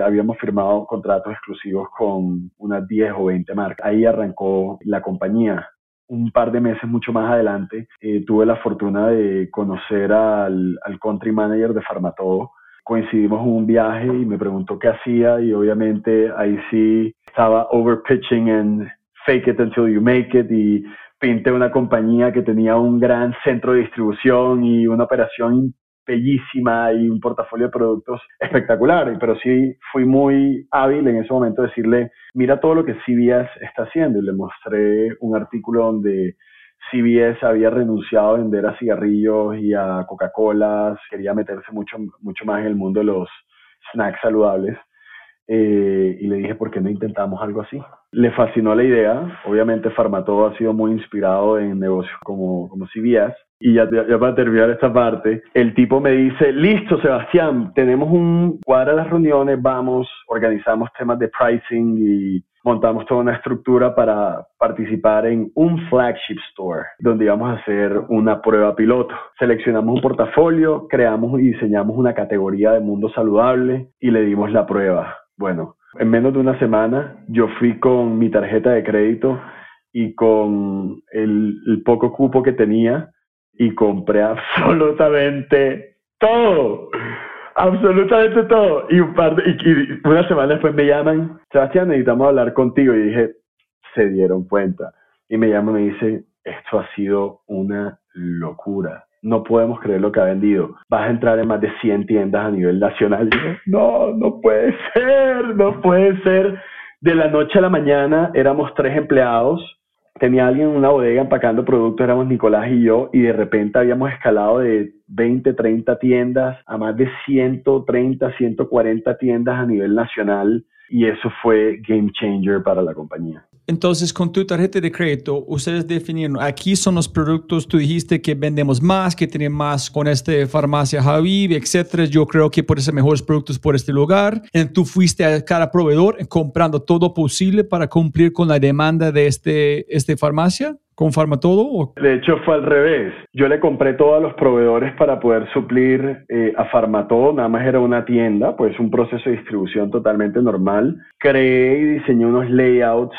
habíamos firmado contratos exclusivos con unas 10 o 20 marcas ahí arrancó la compañía. Un par de meses mucho más adelante eh, tuve la fortuna de conocer al, country manager de Farmatodo. Coincidimos en un viaje y me preguntó qué hacía y obviamente ahí sí estaba overpitching en fake it until you make it y pinté una compañía que tenía un gran centro de distribución y una operación bellísima y un portafolio de productos espectacular, pero sí fui muy hábil en ese momento de decirle, mira todo lo que CBS está haciendo, y le mostré un artículo donde CBS había renunciado a vender a cigarrillos y a Coca-Cola, quería meterse mucho, mucho más en el mundo de los snacks saludables. Eh, y le dije, ¿por qué no intentamos algo así? Le fascinó la idea. Obviamente, Farmatodo ha sido muy inspirado en negocios como, como CBS. Y ya, ya, para terminar esta parte, el tipo me dice, listo, Sebastián, tenemos un cuadro de las reuniones, vamos, organizamos temas de pricing y montamos toda una estructura para participar en un flagship store, donde íbamos a hacer una prueba piloto. Seleccionamos un portafolio, creamos y diseñamos una categoría de mundo saludable y le dimos la prueba. Bueno, en menos de una semana yo fui con mi tarjeta de crédito y con el, poco cupo que tenía y compré absolutamente todo. Absolutamente todo. Y, un par y, una semana después me llaman, Sebastián, necesitamos hablar contigo. Y dije, se dieron cuenta. Y me llaman y me dice, esto ha sido una locura no podemos creer lo que ha vendido. Vas a entrar en más de 100 tiendas a nivel nacional. no, no puede ser, no puede ser. De la noche a la mañana éramos tres empleados. Tenía alguien en una bodega empacando productos, éramos Nicolás y yo, y de repente habíamos escalado de 20, 30 tiendas a más de 130, 140 tiendas a nivel nacional, y eso fue game changer para la compañía. Entonces, con tu tarjeta de crédito, ustedes definieron, aquí son los productos, tú dijiste que vendemos más, que tienen más con este farmacia Javib, etcétera. Yo creo que por ser mejores productos por este lugar. Y tú fuiste a cada proveedor comprando todo posible para cumplir con la demanda de este, este farmacia. ¿Con Farmatodo? De hecho, fue al revés. Yo le compré todos los proveedores para poder suplir eh, a Farmatodo. Nada más era una tienda, pues un proceso de distribución totalmente normal. Creé y diseñé unos layouts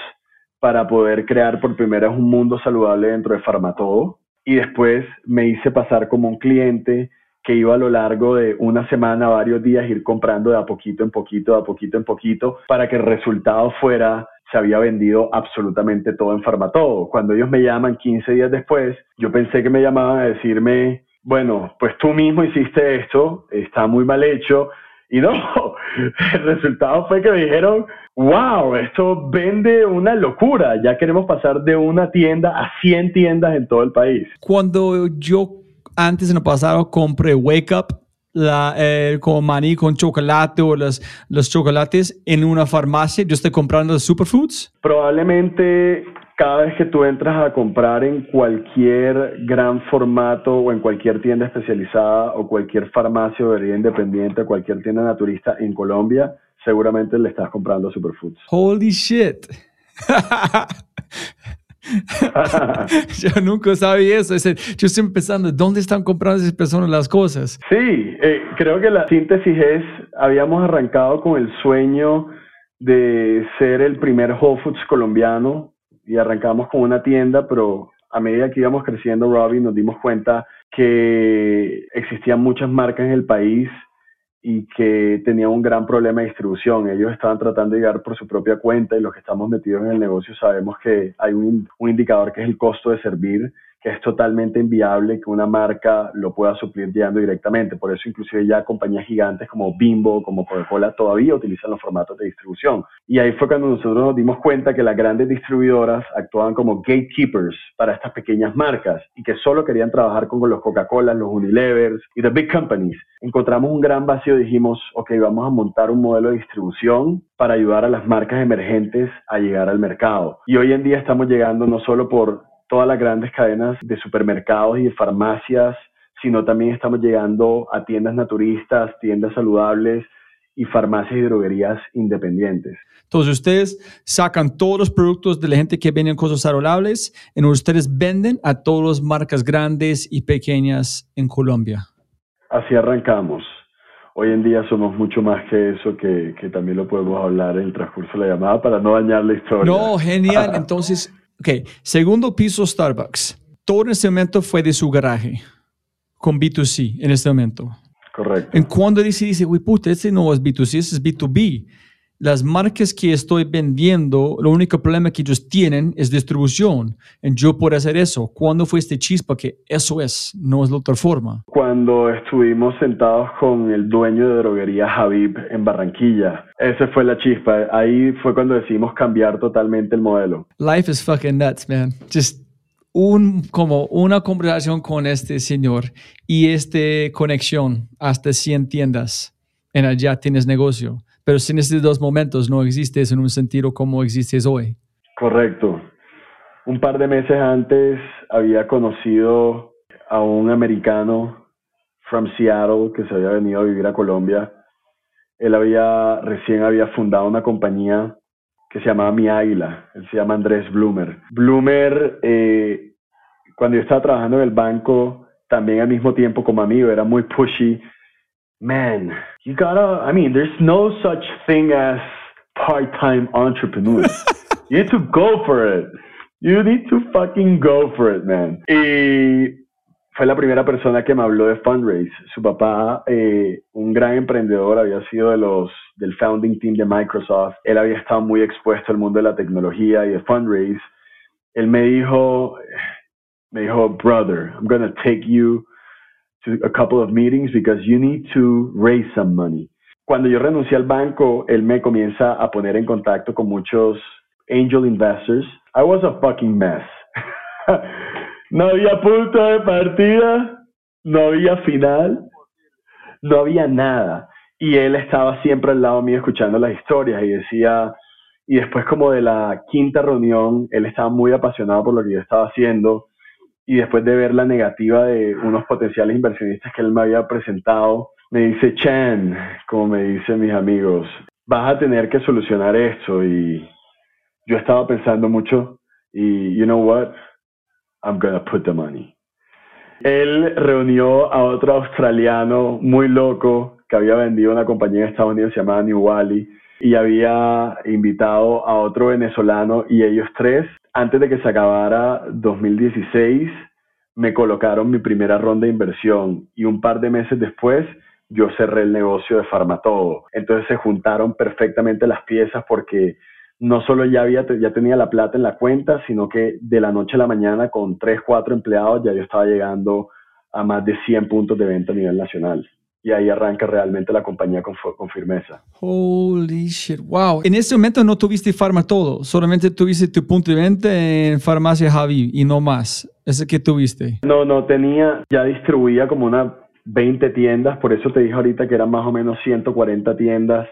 para poder crear por primera vez un mundo saludable dentro de Farmatodo. Y después me hice pasar como un cliente que iba a lo largo de una semana, varios días, ir comprando de a poquito en poquito, de a poquito en poquito, para que el resultado fuera se había vendido absolutamente todo en Farmatodo. Cuando ellos me llaman 15 días después, yo pensé que me llamaban a decirme, bueno, pues tú mismo hiciste esto, está muy mal hecho. Y no, el resultado fue que me dijeron, wow, esto vende una locura, ya queremos pasar de una tienda a 100 tiendas en todo el país. Cuando yo antes en el pasado compré Wake Up, la, eh, con maní con chocolate o los, los chocolates en una farmacia, yo estoy comprando superfoods? Probablemente cada vez que tú entras a comprar en cualquier gran formato o en cualquier tienda especializada o cualquier farmacia o independiente, cualquier tienda naturista en Colombia, seguramente le estás comprando superfoods. Holy shit. yo nunca sabía eso. Yo estoy pensando, ¿dónde están comprando esas personas las cosas? Sí, eh, creo que la síntesis es, habíamos arrancado con el sueño de ser el primer Whole Foods colombiano y arrancamos con una tienda, pero a medida que íbamos creciendo, Robbie, nos dimos cuenta que existían muchas marcas en el país y que tenía un gran problema de distribución. Ellos estaban tratando de llegar por su propia cuenta y los que estamos metidos en el negocio sabemos que hay un, indicador que es el costo de servir, que es totalmente inviable que una marca lo pueda suplir llegando directamente. Por eso inclusive ya compañías gigantes como Bimbo, como Coca-Cola todavía utilizan los formatos de distribución. Y ahí fue cuando nosotros nos dimos cuenta que las grandes distribuidoras actuaban como gatekeepers para estas pequeñas marcas y que solo querían trabajar con los Coca-Cola, los Unilevers y the big companies. Encontramos un gran vacío y dijimos, ok, vamos a montar un modelo de distribución para ayudar a las marcas emergentes a llegar al mercado. Y hoy en día estamos llegando no solo por todas las grandes cadenas de supermercados y de farmacias, sino también estamos llegando a tiendas naturistas, tiendas saludables y farmacias y droguerías independientes. Entonces ustedes sacan todos los productos de la gente que venden cosas saludables y ustedes venden a todas las marcas grandes y pequeñas en Colombia. Así arrancamos. Hoy en día somos mucho más que eso, que, que también lo podemos hablar en el transcurso de la llamada para no dañar la historia. No, genial. Entonces, Ok, segundo piso Starbucks. Todo en este momento fue de su garaje, con B2C en este momento. Correcto. En cuando dice, dice, uy, puta, este no es B2C, este es B2B. Las marcas que estoy vendiendo, lo único problema que ellos tienen es distribución. Y yo puedo hacer eso. ¿Cuándo fue este chispa que eso es, no es la otra forma? Cuando estuvimos sentados con el dueño de droguería Javib en Barranquilla. Esa fue la chispa. Ahí fue cuando decidimos cambiar totalmente el modelo. Life is fucking nuts, man. Just un, como una conversación con este señor y esta conexión hasta 100 tiendas en allá tienes negocio. Pero sin estos dos momentos no existes en un sentido como existes hoy. Correcto. Un par de meses antes había conocido a un americano from Seattle que se había venido a vivir a Colombia. Él había recién había fundado una compañía que se llamaba Mi Águila. Él se llama Andrés Bloomer. Bloomer, eh, cuando yo estaba trabajando en el banco, también al mismo tiempo como amigo, era muy pushy man, you gotta, I mean, there's no such thing as part-time entrepreneurs. you need to go for it. You need to fucking go for it, man. Y fue la primera persona que me habló de fundraise. Su papá, eh, un gran emprendedor, había sido de los del founding team de Microsoft. Él había estado muy expuesto al mundo de la tecnología y de fundraise. Él me dijo, me dijo, brother, I'm gonna take you a couple of meetings because you need to raise some money. Cuando yo renuncié al banco, él me comienza a poner en contacto con muchos angel investors. I was a fucking mess. no había punto de partida, no había final, no había nada. Y él estaba siempre al lado mío escuchando las historias y decía, y después como de la quinta reunión, él estaba muy apasionado por lo que yo estaba haciendo y después de ver la negativa de unos potenciales inversionistas que él me había presentado, me dice, Chan, como me dicen mis amigos, vas a tener que solucionar esto y yo estaba pensando mucho y, you know what, I'm gonna put the money. Él reunió a otro australiano muy loco que había vendido una compañía en Estados Unidos llamada New Valley y había invitado a otro venezolano y ellos tres antes de que se acabara 2016, me colocaron mi primera ronda de inversión y un par de meses después yo cerré el negocio de Farmatodo. Entonces se juntaron perfectamente las piezas porque no solo ya, había, ya tenía la plata en la cuenta, sino que de la noche a la mañana con 3, 4 empleados ya yo estaba llegando a más de 100 puntos de venta a nivel nacional y ahí arranca realmente la compañía con, con, firmeza. Holy shit, wow. En ese momento no tuviste Farma todo, solamente tuviste tu punto de venta en Farmacia Javi y no más. ¿Ese que tuviste? No, no, tenía, ya distribuía como unas 20 tiendas, por eso te dije ahorita que eran más o menos 140 tiendas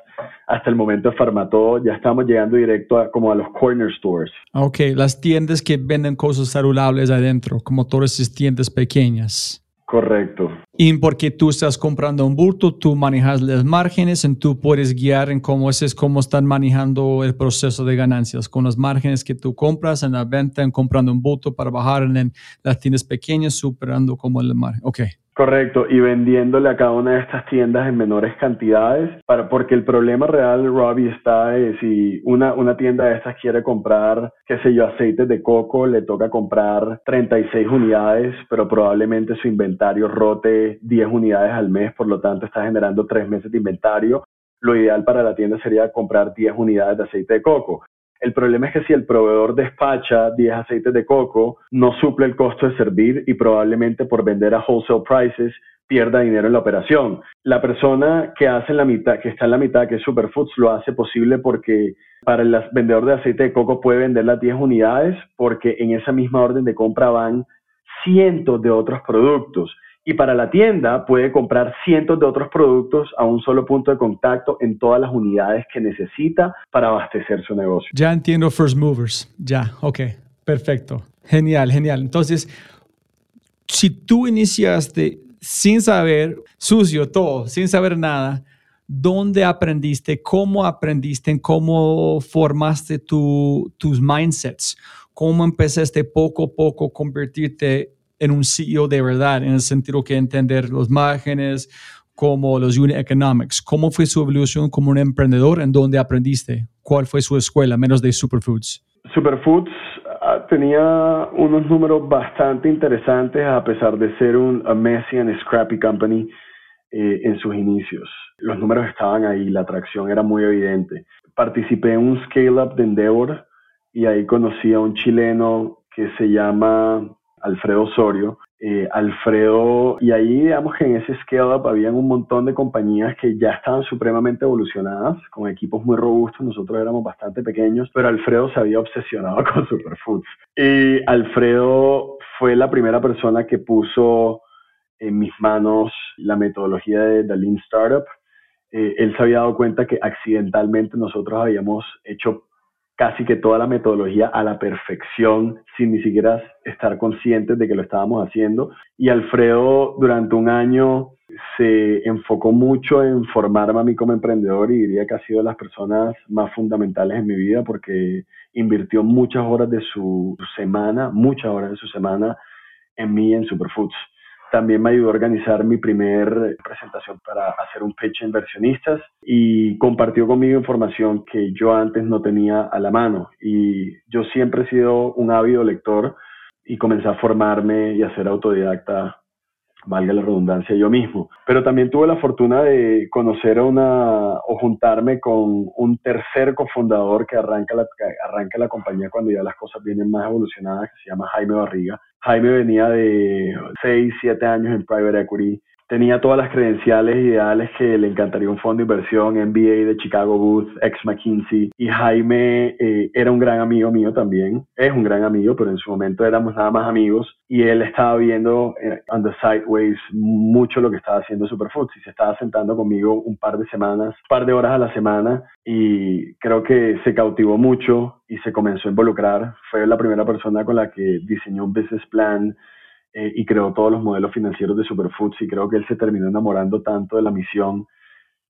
hasta el momento de Farmatodo, ya estamos llegando directo a, como a los corner stores. Ok, las tiendas que venden cosas saludables adentro, como todas esas tiendas pequeñas. Correcto. Y porque tú estás comprando un bulto, tú manejas las márgenes y tú puedes guiar en cómo es, cómo están manejando el proceso de ganancias con los márgenes que tú compras en la venta, en comprando un bulto para bajar en las tiendas pequeñas, superando como el margen. Ok. Correcto, y vendiéndole a cada una de estas tiendas en menores cantidades, para, porque el problema real, Robbie, está es si una, una tienda de estas quiere comprar, qué sé yo, aceites de coco, le toca comprar 36 unidades, pero probablemente su inventario rote 10 unidades al mes, por lo tanto está generando 3 meses de inventario. Lo ideal para la tienda sería comprar 10 unidades de aceite de coco. El problema es que si el proveedor despacha 10 aceites de coco, no suple el costo de servir y probablemente por vender a wholesale prices pierda dinero en la operación. La persona que hace la mitad, que está en la mitad, que es Superfoods, lo hace posible porque para el vendedor de aceite de coco puede vender las 10 unidades porque en esa misma orden de compra van cientos de otros productos. Y para la tienda puede comprar cientos de otros productos a un solo punto de contacto en todas las unidades que necesita para abastecer su negocio. Ya entiendo First Movers. Ya, ok. Perfecto. Genial, genial. Entonces, si tú iniciaste sin saber, sucio todo, sin saber nada, ¿dónde aprendiste? ¿Cómo aprendiste? ¿Cómo formaste tus mindsets? ¿Cómo empezaste poco a poco a convertirte en un CEO de verdad, en el sentido que entender los márgenes, como los unit economics. ¿Cómo fue su evolución como un emprendedor? ¿En dónde aprendiste? ¿Cuál fue su escuela, menos de Superfoods? Superfoods ah, tenía unos números bastante interesantes a pesar de ser un messy and scrappy company eh, en sus inicios. Los números estaban ahí, la atracción era muy evidente. Participé en un scale-up de Endeavor y ahí conocí a un chileno que se llama Alfredo Osorio. Eh, Alfredo, y ahí digamos que en ese scale-up habían un montón de compañías que ya estaban supremamente evolucionadas, con equipos muy robustos, nosotros éramos bastante pequeños, pero Alfredo se había obsesionado con Superfoods. Y Alfredo fue la primera persona que puso en mis manos la metodología de The Startup. Eh, él se había dado cuenta que accidentalmente nosotros habíamos hecho casi que toda la metodología a la perfección sin ni siquiera estar conscientes de que lo estábamos haciendo. Y Alfredo durante un año se enfocó mucho en formarme a mí como emprendedor y diría que ha sido de las personas más fundamentales en mi vida porque invirtió muchas horas de su semana, muchas horas de su semana en mí en Superfoods. También me ayudó a organizar mi primer presentación para hacer un pitch a inversionistas y compartió conmigo información que yo antes no tenía a la mano. Y yo siempre he sido un ávido lector y comencé a formarme y a ser autodidacta valga la redundancia, yo mismo. Pero también tuve la fortuna de conocer a una o juntarme con un tercer cofundador que arranca la, que arranca la compañía cuando ya las cosas vienen más evolucionadas, que se llama Jaime Barriga. Jaime venía de 6, 7 años en private equity tenía todas las credenciales ideales que le encantaría un fondo de inversión, MBA de Chicago Booth, ex McKinsey. Y Jaime eh, era un gran amigo mío también, es un gran amigo, pero en su momento éramos nada más amigos. Y él estaba viendo eh, on the sideways mucho lo que estaba haciendo Superfoods y se estaba sentando conmigo un par de semanas, un par de horas a la semana. Y creo que se cautivó mucho y se comenzó a involucrar. Fue la primera persona con la que diseñó un business plan eh, y creó todos los modelos financieros de Superfoods y creo que él se terminó enamorando tanto de la misión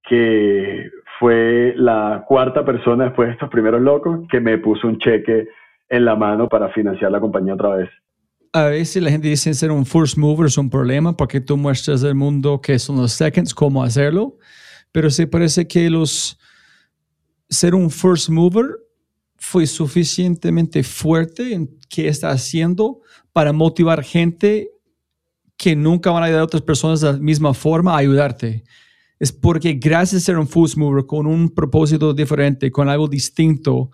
que fue la cuarta persona después de estos primeros locos que me puso un cheque en la mano para financiar la compañía otra vez. A veces la gente dice ser un first mover es un problema porque tú muestras al mundo que son los seconds, cómo hacerlo, pero se parece que los ser un first mover fue suficientemente fuerte en qué está haciendo para motivar gente que nunca van a ayudar a otras personas de la misma forma a ayudarte. Es porque gracias a ser un food mover con un propósito diferente, con algo distinto,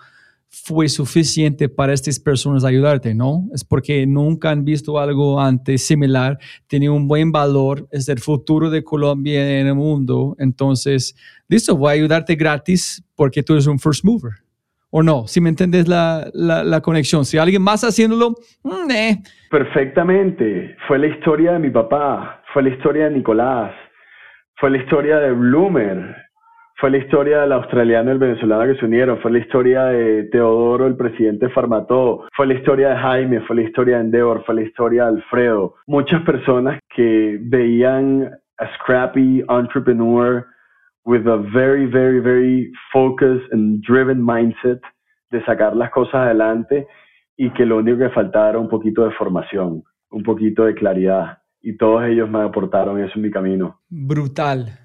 fue suficiente para estas personas ayudarte, ¿no? Es porque nunca han visto algo antes similar, tiene un buen valor, es el futuro de Colombia en el mundo. Entonces, listo, voy a ayudarte gratis porque tú eres un first mover o no, si me entiendes la, la, conexión. Si alguien más haciéndolo, mm, eh. Perfectamente. Fue la historia de mi papá, fue la historia de Nicolás, fue la historia de Bloomer, fue la historia del australiano y el venezolano que se unieron, fue la historia de Teodoro, el presidente de Farmató, fue la historia de Jaime, fue la historia de Endeavor, fue la historia de Alfredo. Muchas personas que veían a scrappy entrepreneur with a very, very, very focused and driven mindset de sacar las cosas adelante y que lo único que faltaba era un poquito de formación, un poquito de claridad. Y todos ellos me aportaron eso en mi camino. Brutal.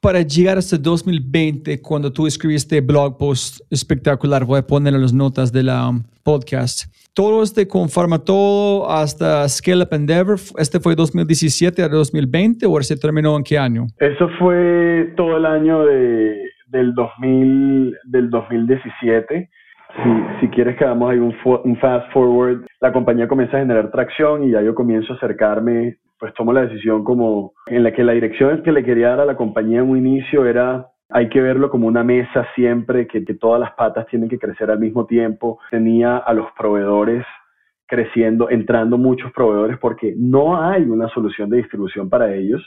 Para llegar hasta 2020, cuando tú escribiste blog post espectacular, voy a poner en las notas de la um, podcast, todo este con todo hasta Scale Up Endeavor, ¿este fue 2017 a 2020 o se terminó en qué año? Eso fue todo el año de, del, 2000, del 2017. si, si quieres que hagamos ahí un, un fast forward, la compañía comienza a generar tracción y ya yo comienzo a acercarme, pues tomo la decisión como en la que la dirección que le quería dar a la compañía en un inicio era hay que verlo como una mesa siempre, que, todas las patas tienen que crecer al mismo tiempo. Tenía a los proveedores creciendo, entrando muchos proveedores porque no hay una solución de distribución para ellos.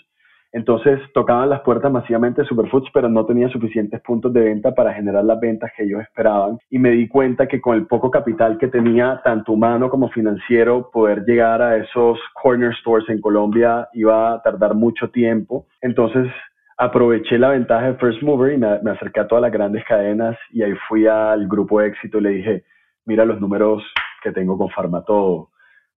Entonces tocaban las puertas masivamente de Superfoods, pero no tenía suficientes puntos de venta para generar las ventas que ellos esperaban. Y me di cuenta que con el poco capital que tenía, tanto humano como financiero, poder llegar a esos corner stores en Colombia iba a tardar mucho tiempo. Entonces aproveché la ventaja de First Mover y me, acerqué a todas las grandes cadenas y ahí fui al grupo éxito y le dije, mira los números que tengo con Farmatodo.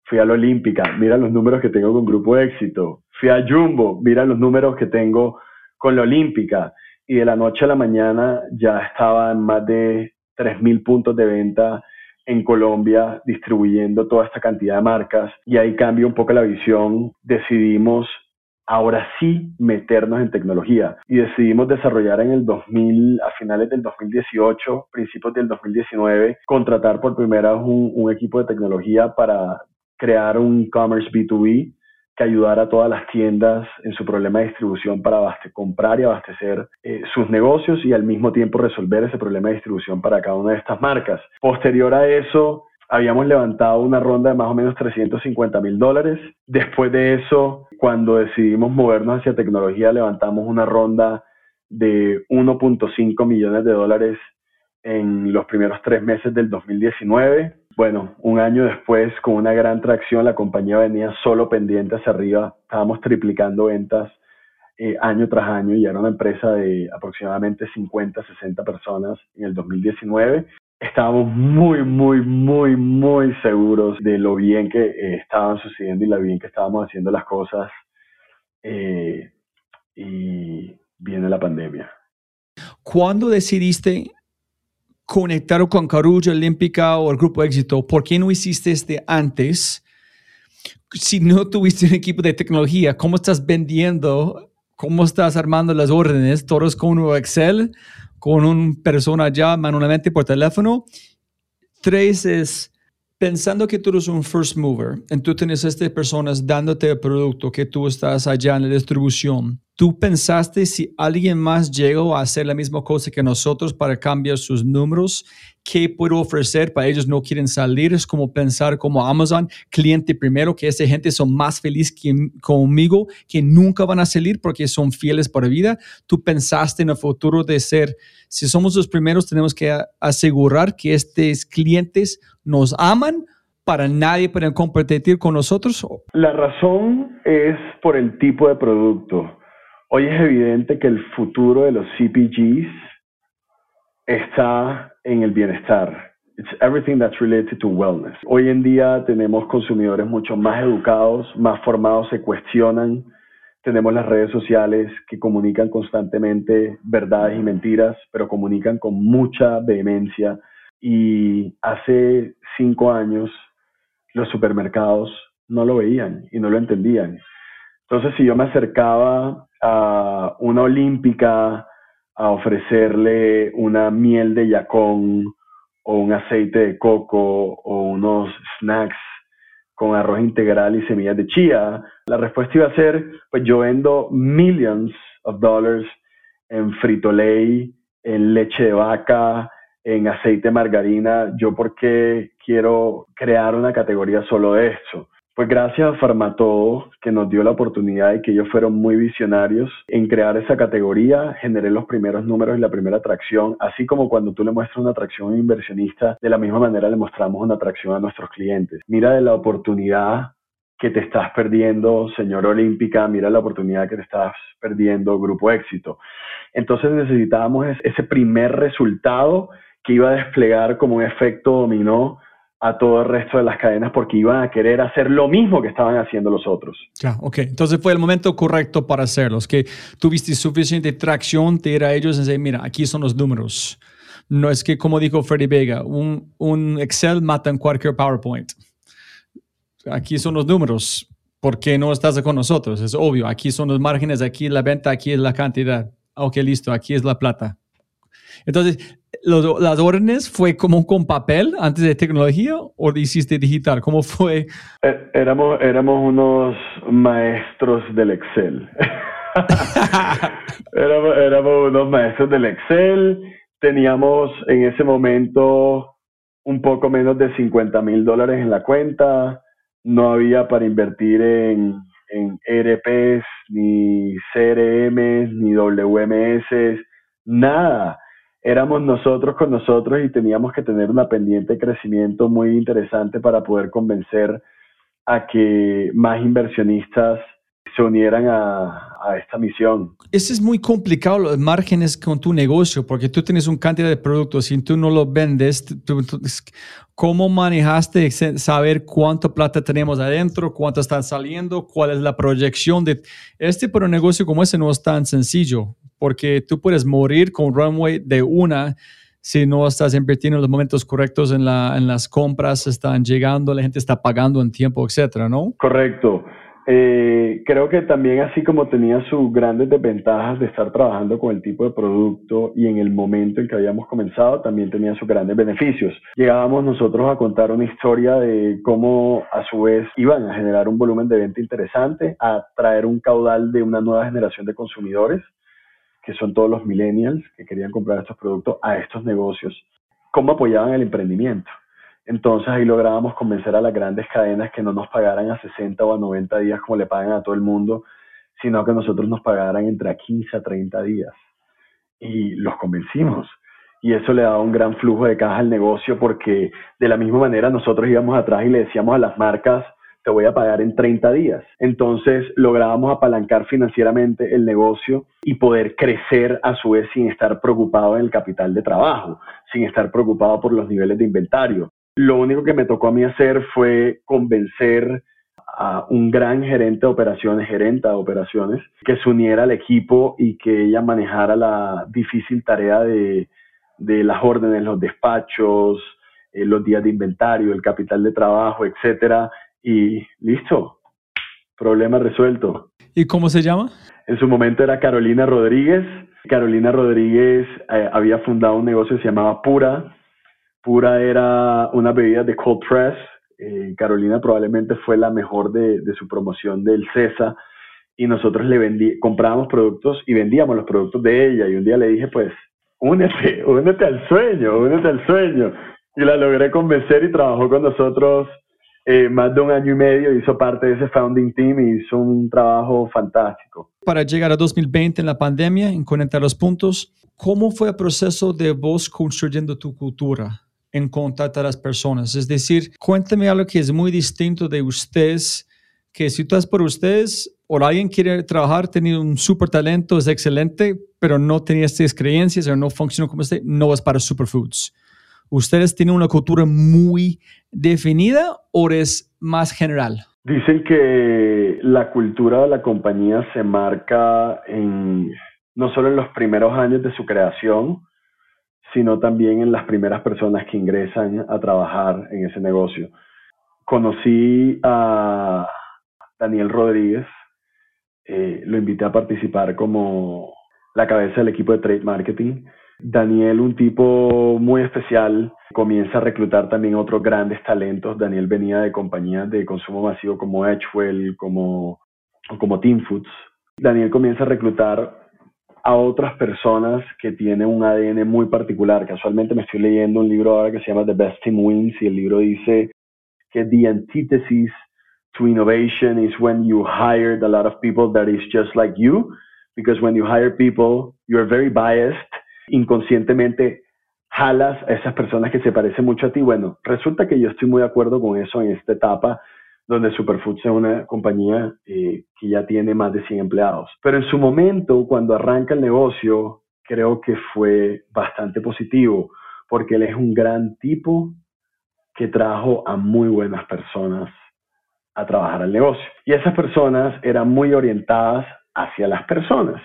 Fui a la Olímpica, mira los números que tengo con Grupo Éxito. Fui a Jumbo, mira los números que tengo con la Olímpica. Y de la noche a la mañana ya estaba en más de 3.000 puntos de venta en Colombia distribuyendo toda esta cantidad de marcas. Y ahí cambia un poco la visión. Decidimos ahora sí meternos en tecnología y decidimos desarrollar en el 2000, a finales del 2018, principios del 2019, contratar por primera vez un, equipo de tecnología para crear un e-commerce B2B que ayudara a todas las tiendas en su problema de distribución para comprar y abastecer eh, sus negocios y al mismo tiempo resolver ese problema de distribución para cada una de estas marcas. Posterior a eso, habíamos levantado una ronda de más o menos 350 mil dólares. Después de eso, cuando decidimos movernos hacia tecnología, levantamos una ronda de 1.5 millones de dólares en los primeros tres meses del 2019. Bueno, un año después, con una gran tracción, la compañía venía solo pendiente hacia arriba. Estábamos triplicando ventas eh, año tras año y era una empresa de aproximadamente 50, 60 personas en el 2019 estábamos muy, muy, muy, muy seguros de lo bien que eh, estaban sucediendo y lo bien que estábamos haciendo las cosas. Eh, y viene la pandemia. ¿Cuándo decidiste conectar con Carulla Olímpica o el Grupo Éxito? ¿Por qué no hiciste este antes? Si no tuviste un equipo de tecnología, ¿cómo estás vendiendo? ¿Cómo estás armando las órdenes? ¿Todos con un Excel? Con una persona ya manualmente por teléfono. Tres es pensando que tú eres un first mover, y tú tienes estas personas dándote el producto que tú estás allá en la distribución. ¿Tú pensaste si alguien más llegó a hacer la misma cosa que nosotros para cambiar sus números? ¿Qué puedo ofrecer para ellos no quieren salir? Es como pensar como Amazon, cliente primero, que esa gente son más felices que, conmigo, que nunca van a salir porque son fieles por vida. ¿Tú pensaste en el futuro de ser, si somos los primeros, tenemos que asegurar que estos clientes nos aman para nadie puede competir con nosotros? La razón es por el tipo de producto. Hoy es evidente que el futuro de los CPGs está en el bienestar. It's everything that's related to wellness. Hoy en día tenemos consumidores mucho más educados, más formados, se cuestionan. Tenemos las redes sociales que comunican constantemente verdades y mentiras, pero comunican con mucha vehemencia y hace cinco años los supermercados no lo veían y no lo entendían. Entonces, si yo me acercaba a una olímpica a ofrecerle una miel de yacón o un aceite de coco o unos snacks con arroz integral y semillas de chía, la respuesta iba a ser, pues yo vendo millions of dollars en frito lay, en leche de vaca, en aceite margarina, yo por qué quiero crear una categoría solo de esto. Pues gracias a Farmatodo, que nos dio la oportunidad y que ellos fueron muy visionarios en crear esa categoría, generé los primeros números y la primera atracción, así como cuando tú le muestras una atracción a un inversionista, de la misma manera le mostramos una atracción a nuestros clientes. Mira de la oportunidad que te estás perdiendo, señor Olímpica, mira la oportunidad que te estás perdiendo, Grupo Éxito. Entonces necesitábamos ese primer resultado que iba a desplegar como un efecto dominó a todo el resto de las cadenas porque iban a querer hacer lo mismo que estaban haciendo los otros. Ya, ok. Entonces fue el momento correcto para hacerlos, que tuviste suficiente tracción de ir a ellos y decir, mira, aquí son los números. No es que, como dijo Freddy Vega, un, un Excel mata en cualquier PowerPoint. Aquí son los números. ¿Por qué no estás con nosotros? Es obvio. Aquí son los márgenes, aquí la venta, aquí es la cantidad. Ok, listo, aquí es la plata. Entonces, los- las órdenes fue como con papel antes de tecnología o lo hiciste digital? ¿Cómo fue? Eh, Éramos, éramos unos maestros del Excel. éramos, éramos unos maestros del Excel. Teníamos en ese momento un poco menos de 50 mil dólares en la cuenta. No había para invertir en, en ERPs, ni CRMs, ni WMS, nada. Éramos nosotros con nosotros y teníamos que tener una pendiente de crecimiento muy interesante para poder convencer a que más inversionistas se unieran a, a esta misión. Eso es muy complicado, los márgenes con tu negocio, porque tú tienes una cantidad de productos y tú no los vendes. tú- tú- es- ¿Cómo manejaste saber cuánto plata tenemos adentro, cuánto están saliendo, cuál es la proyección de este? Pero un negocio como ese no es tan sencillo, porque tú puedes morir con runway de una si no estás invirtiendo en los momentos correctos en, la, en las compras, están llegando, la gente está pagando en tiempo, etcétera, ¿no? Correcto. Eh, creo que también así como tenía sus grandes desventajas de estar trabajando con el tipo de producto y en el momento en que habíamos comenzado, también tenía sus grandes beneficios. Llegábamos nosotros a contar una historia de cómo a su vez iban a generar un volumen de venta interesante, a traer un caudal de una nueva generación de consumidores, que son todos los millennials que querían comprar estos productos a estos negocios, cómo apoyaban el emprendimiento. Entonces ahí lográbamos convencer a las grandes cadenas que no nos pagaran a 60 o a 90 días como le pagan a todo el mundo, sino que nosotros nos pagaran entre a 15 a 30 días. Y los convencimos. Y eso le daba un gran flujo de caja al negocio porque de la misma manera nosotros íbamos atrás y le decíamos a las marcas, te voy a pagar en 30 días. Entonces lográbamos apalancar financieramente el negocio y poder crecer a su vez sin estar preocupado en el capital de trabajo, sin estar preocupado por los niveles de inventario. Lo único que me tocó a mí hacer fue convencer a un gran gerente de operaciones, gerenta de operaciones, que se uniera al equipo y que ella manejara la difícil tarea de, de las órdenes, los despachos, eh, los días de inventario, el capital de trabajo, etcétera, y listo, problema resuelto. ¿Y cómo se llama? En su momento era Carolina Rodríguez. Carolina Rodríguez eh, había fundado un negocio que se llamaba Pura. Pura era una bebida de cold press. Eh, Carolina probablemente fue la mejor de, su promoción del CESA y nosotros le vendí, comprábamos productos y vendíamos los productos de ella y un día le dije pues únete, únete al sueño, únete al sueño y la logré convencer y trabajó con nosotros eh, más de un año y medio, hizo parte de ese founding team y hizo un trabajo fantástico. Para llegar a 2020 en la pandemia, en conectar los puntos, ¿cómo fue el proceso de vos construyendo tu cultura en contacto a las personas? Es decir, cuéntame algo que es muy distinto de ustedes, que si tú estás por ustedes o alguien quiere trabajar, tiene un super talento, es excelente, pero no tenía estas creencias o no funcionó como usted, no es para Superfoods. ¿Ustedes tienen una cultura muy definida o es más general? Dicen que la cultura de la compañía se marca en, no solo en los primeros años de su creación, sino también en las primeras personas que ingresan a trabajar en ese negocio. Conocí a Daniel Rodríguez, eh, lo invité a participar como la cabeza del equipo de Trade Marketing. Daniel, un tipo muy especial, comienza a reclutar también otros grandes talentos. Daniel venía de compañías de consumo masivo como Edgewell, como, como Team Foods. Daniel comienza a reclutar a otras personas que tienen un ADN muy particular. Casualmente me estoy leyendo un libro ahora que se llama The Best Team Wins y el libro dice que the antithesis to innovation is when you hired a lot of people that is just like you, because when you hire people, you're very biased inconscientemente jalas a esas personas que se parecen mucho a ti. Bueno, resulta que yo estoy muy de acuerdo con eso en esta etapa donde Superfoods es una compañía eh, que ya tiene más de 100 empleados. Pero en su momento, cuando arranca el negocio, creo que fue bastante positivo, porque él es un gran tipo que trajo a muy buenas personas a trabajar al negocio. Y esas personas eran muy orientadas hacia las personas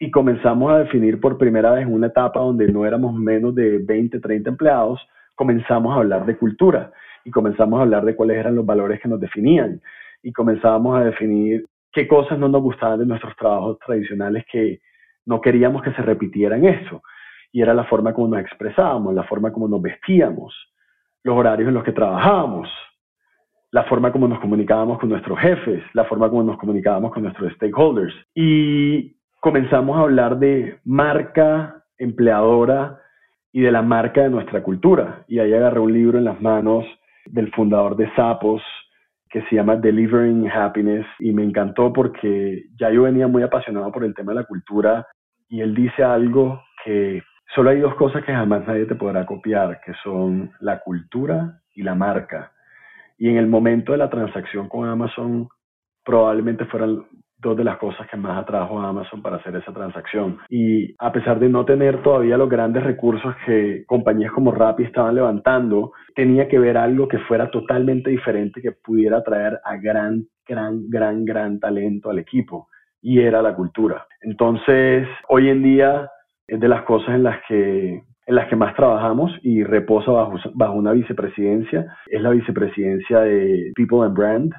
y comenzamos a definir por primera vez una etapa donde no éramos menos de 20, 30 empleados, comenzamos a hablar de cultura y comenzamos a hablar de cuáles eran los valores que nos definían y comenzamos a definir qué cosas no nos gustaban de nuestros trabajos tradicionales que no queríamos que se repitieran eso. y era la forma como nos expresábamos, la forma como nos vestíamos, los horarios en los que trabajábamos, la forma como nos comunicábamos con nuestros jefes, la forma como nos comunicábamos con nuestros stakeholders. Y comenzamos a hablar de marca empleadora y de la marca de nuestra cultura. Y ahí agarré un libro en las manos del fundador de Sapos, que se llama Delivering Happiness, y me encantó porque ya yo venía muy apasionado por el tema de la cultura, y él dice algo que solo hay dos cosas que jamás nadie te podrá copiar, que son la cultura y la marca. Y en el momento de la transacción con Amazon, probablemente fueran dos de las cosas que más atrajo a Amazon para hacer esa transacción. Y a pesar de no tener todavía los grandes recursos que compañías como Rappi estaban levantando, tenía que ver algo que fuera totalmente diferente, que pudiera traer a gran, gran, gran, gran talento al equipo. Y era la cultura. Entonces, hoy en día es de las cosas en las que en las que más trabajamos y reposa bajo, bajo una vicepresidencia. Es la vicepresidencia de People and Brand,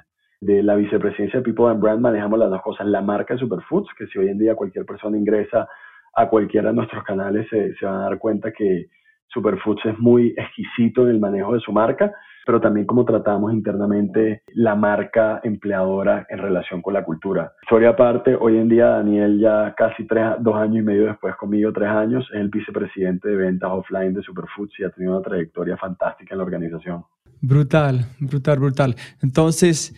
de la vicepresidencia de People and Brand manejamos las dos cosas. La marca de Superfoods, que si hoy en día cualquier persona ingresa a cualquiera de nuestros canales, se, se van a dar cuenta que Superfoods es muy exquisito en el manejo de su marca, pero también como tratamos internamente la marca empleadora en relación con la cultura. Historia aparte, hoy en día Daniel ya casi tres, dos años y medio después conmigo, tres años, es el vicepresidente de ventas offline de Superfoods y ha tenido una trayectoria fantástica en la organización. Brutal, brutal, brutal. Entonces,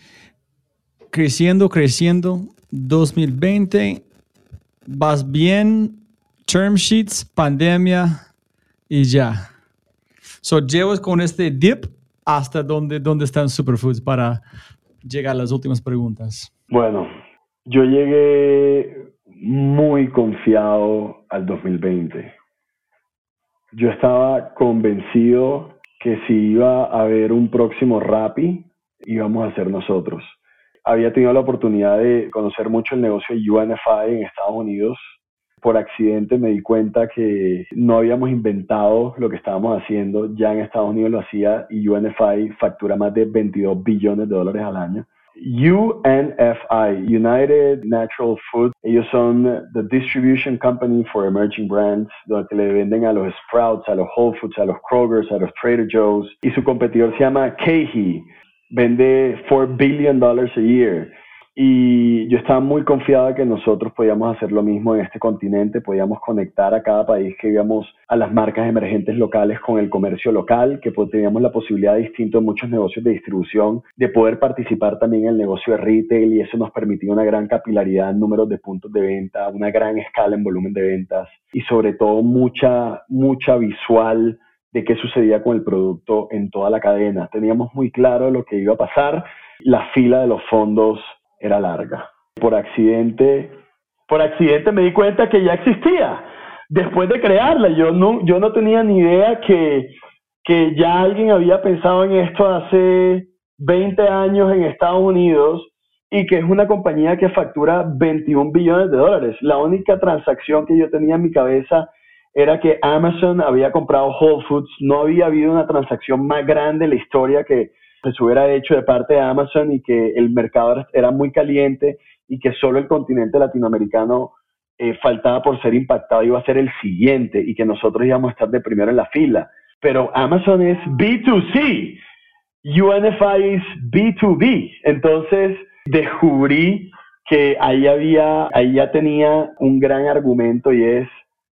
creciendo, creciendo. 2020, vas bien, term sheets, pandemia y ya. So, llevas con este dip hasta donde, donde están Superfoods para llegar a las últimas preguntas. Bueno, yo llegué muy confiado al 2020. Yo estaba convencido que si iba a haber un próximo Rappi, íbamos a ser nosotros había tenido la oportunidad de conocer mucho el negocio de UNFI en Estados Unidos. Por accidente me di cuenta que no habíamos inventado lo que estábamos haciendo, ya en Estados Unidos lo hacía y UNFI factura más de 22 billones de dólares al año. UNFI, United Natural Food, ellos son the distribution company for emerging brands, donde le venden a los Sprouts, a los Whole Foods, a los Krogers, a los Trader Joe's, y su competidor se llama KeHE, vende 4 billion dollars a year. Y yo estaba muy confiada que nosotros podíamos hacer lo mismo en este continente, podíamos conectar a cada país que íbamos a las marcas emergentes locales con el comercio local, que teníamos la posibilidad distinto en muchos negocios de distribución de poder participar también en el negocio de retail y eso nos permitía una gran capilaridad en números de puntos de venta, una gran escala en volumen de ventas y sobre todo mucha, mucha visual de qué sucedía con el producto en toda la cadena. Teníamos muy claro lo que iba a pasar. La fila de los fondos era larga. Por accidente, por accidente me di cuenta que ya existía. Después de crearla, yo no, yo no tenía ni idea que, que ya alguien había pensado en esto hace 20 años en Estados Unidos y que es una compañía que factura 21 billones de dólares. La única transacción que yo tenía en mi cabeza era que Amazon había comprado Whole Foods, no había habido una transacción más grande en la historia que se hubiera hecho de parte de Amazon y que el mercado era muy caliente y que solo el continente latinoamericano eh, faltaba por ser impactado, iba a ser el siguiente y que nosotros íbamos a estar de primero en la fila. Pero Amazon es B2C, UNFI es B2B. Entonces descubrí que ahí había, ahí ya tenía un gran argumento y es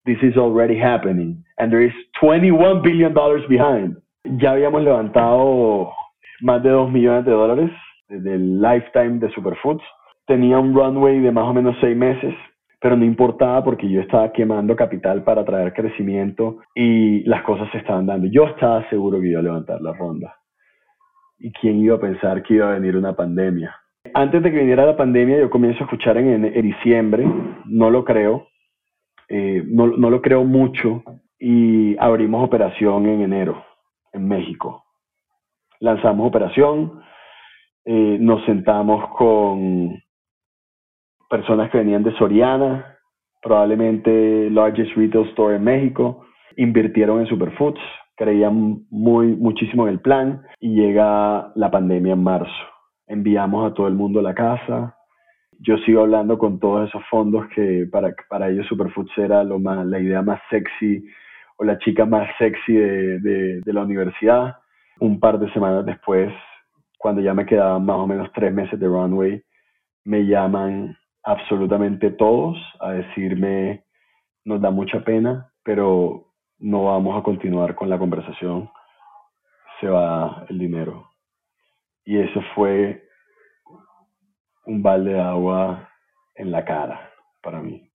this is already happening and there is 21 billion dollars behind. Ya habíamos levantado más de 2 millones de dólares del lifetime de Superfoods. Tenía un runway de más o menos 6 meses, pero no importaba porque yo estaba quemando capital para traer crecimiento y las cosas se estaban dando. Yo estaba seguro que iba a levantar la ronda. ¿Y quién iba a pensar que iba a venir una pandemia? Antes de que viniera la pandemia, yo comienzo a escuchar en, en diciembre, no lo creo, eh, no, no lo creo mucho y abrimos operación en enero en México. Lanzamos operación, eh, nos sentamos con personas que venían de Soriana, probablemente largest retail store en México, invirtieron en Superfoods, creían muy muchísimo en el plan y llega la pandemia en marzo. Enviamos a todo el mundo a la casa, yo sigo hablando con todos esos fondos que para, para ellos Superfoods era lo más, la idea más sexy, o la chica más sexy de, de, de la universidad. Un par de semanas después, cuando ya me quedaban más o menos tres meses de runway, me llaman absolutamente todos a decirme, nos da mucha pena, pero no vamos a continuar con la conversación, se va el dinero. Y eso fue un balde de agua en la cara para mí.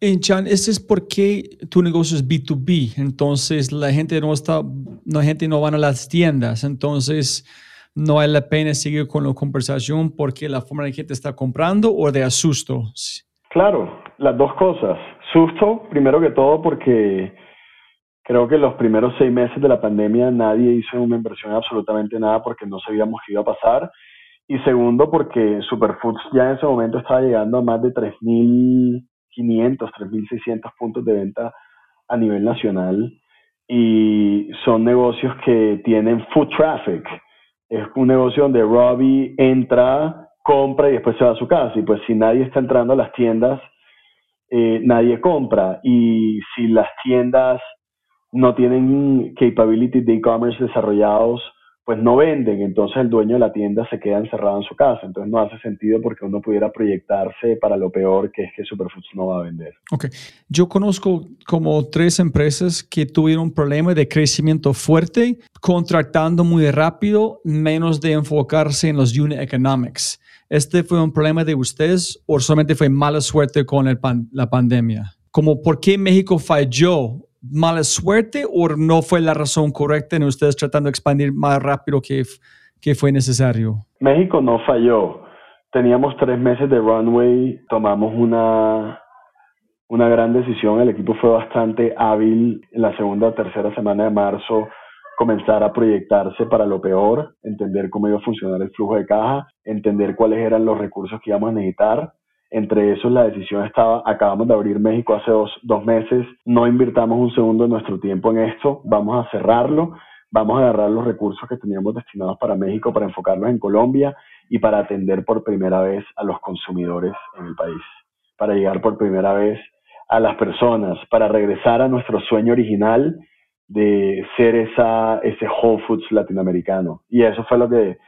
En Chan, ese es porque tu negocio es B2B, entonces la gente no está, la gente no van a las tiendas, entonces no vale la pena seguir con la conversación porque la forma de gente está comprando o de asusto. Claro, las dos cosas. Susto, primero que todo, porque creo que los primeros seis meses de la pandemia nadie hizo una inversión absolutamente nada porque no sabíamos qué iba a pasar. Y segundo, porque Superfoods ya en ese momento estaba llegando a más de 3.500, 3.600 puntos de venta a nivel nacional. Y son negocios que tienen food traffic. Es un negocio donde Robbie entra, compra y después se va a su casa. Y pues si nadie está entrando a las tiendas, eh, nadie compra. Y si las tiendas no tienen capabilities de e-commerce desarrollados, pues no venden, entonces el dueño de la tienda se queda encerrado en su casa, entonces no hace sentido porque uno pudiera proyectarse para lo peor que es que Superfoods no va a vender. Ok, yo conozco como tres empresas que tuvieron un problema de crecimiento fuerte, contratando muy rápido, menos de enfocarse en los unit economics. ¿Este fue un problema de ustedes o solamente fue mala suerte con la pandemia? Como por qué México falló mala suerte o no fue la razón correcta en ustedes tratando de expandir más rápido que, que fue necesario? México no falló. Teníamos tres meses de runway, tomamos una, una gran decisión. El equipo fue bastante hábil en la segunda o tercera semana de marzo comenzar a proyectarse para lo peor, entender cómo iba a funcionar el flujo de caja, entender cuáles eran los recursos que íbamos a necesitar entre esos, la decisión estaba, acabamos de abrir México hace dos, dos meses, no invirtamos un segundo de nuestro tiempo en esto, vamos a cerrarlo, vamos a agarrar los recursos que teníamos destinados para México para enfocarlos en Colombia y para atender por primera vez a los consumidores en el país, para llegar por primera vez a las personas, para regresar a nuestro sueño original de ser esa, ese Whole Foods latinoamericano. Y eso fue lo que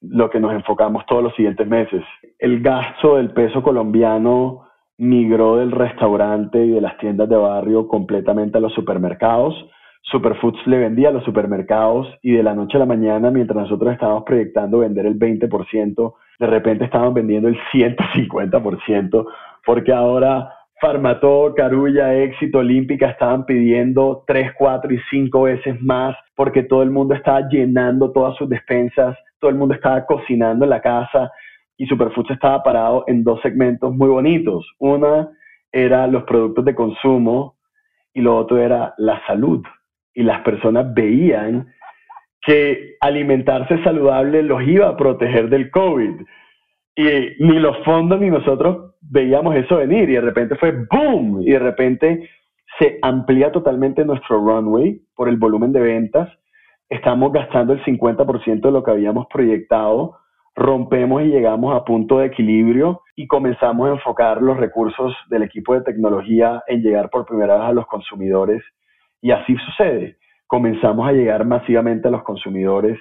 lo que nos enfocamos todos los siguientes meses. El gasto del peso colombiano migró del restaurante y de las tiendas de barrio completamente a los supermercados. Superfoods le vendía a los supermercados y de la noche a la mañana, mientras nosotros estábamos proyectando vender el 20%, de repente estábamos vendiendo el 150%, porque ahora Farmatodo, Carulla, Éxito, Olímpica estaban pidiendo 3, 4 y 5 veces más porque todo el mundo estaba llenando todas sus despensas todo el mundo estaba cocinando en la casa y Superfoods estaba parado en dos segmentos muy bonitos. Una era los productos de consumo y lo otro era la salud. Y las personas veían que alimentarse saludable los iba a proteger del COVID. Y ni los fondos ni nosotros veíamos eso venir y de repente fue boom y de repente se amplía totalmente nuestro runway por el volumen de ventas estamos gastando el 50% de lo que habíamos proyectado, rompemos y llegamos a punto de equilibrio y comenzamos a enfocar los recursos del equipo de tecnología en llegar por primera vez a los consumidores. Y así sucede. Comenzamos a llegar masivamente a los consumidores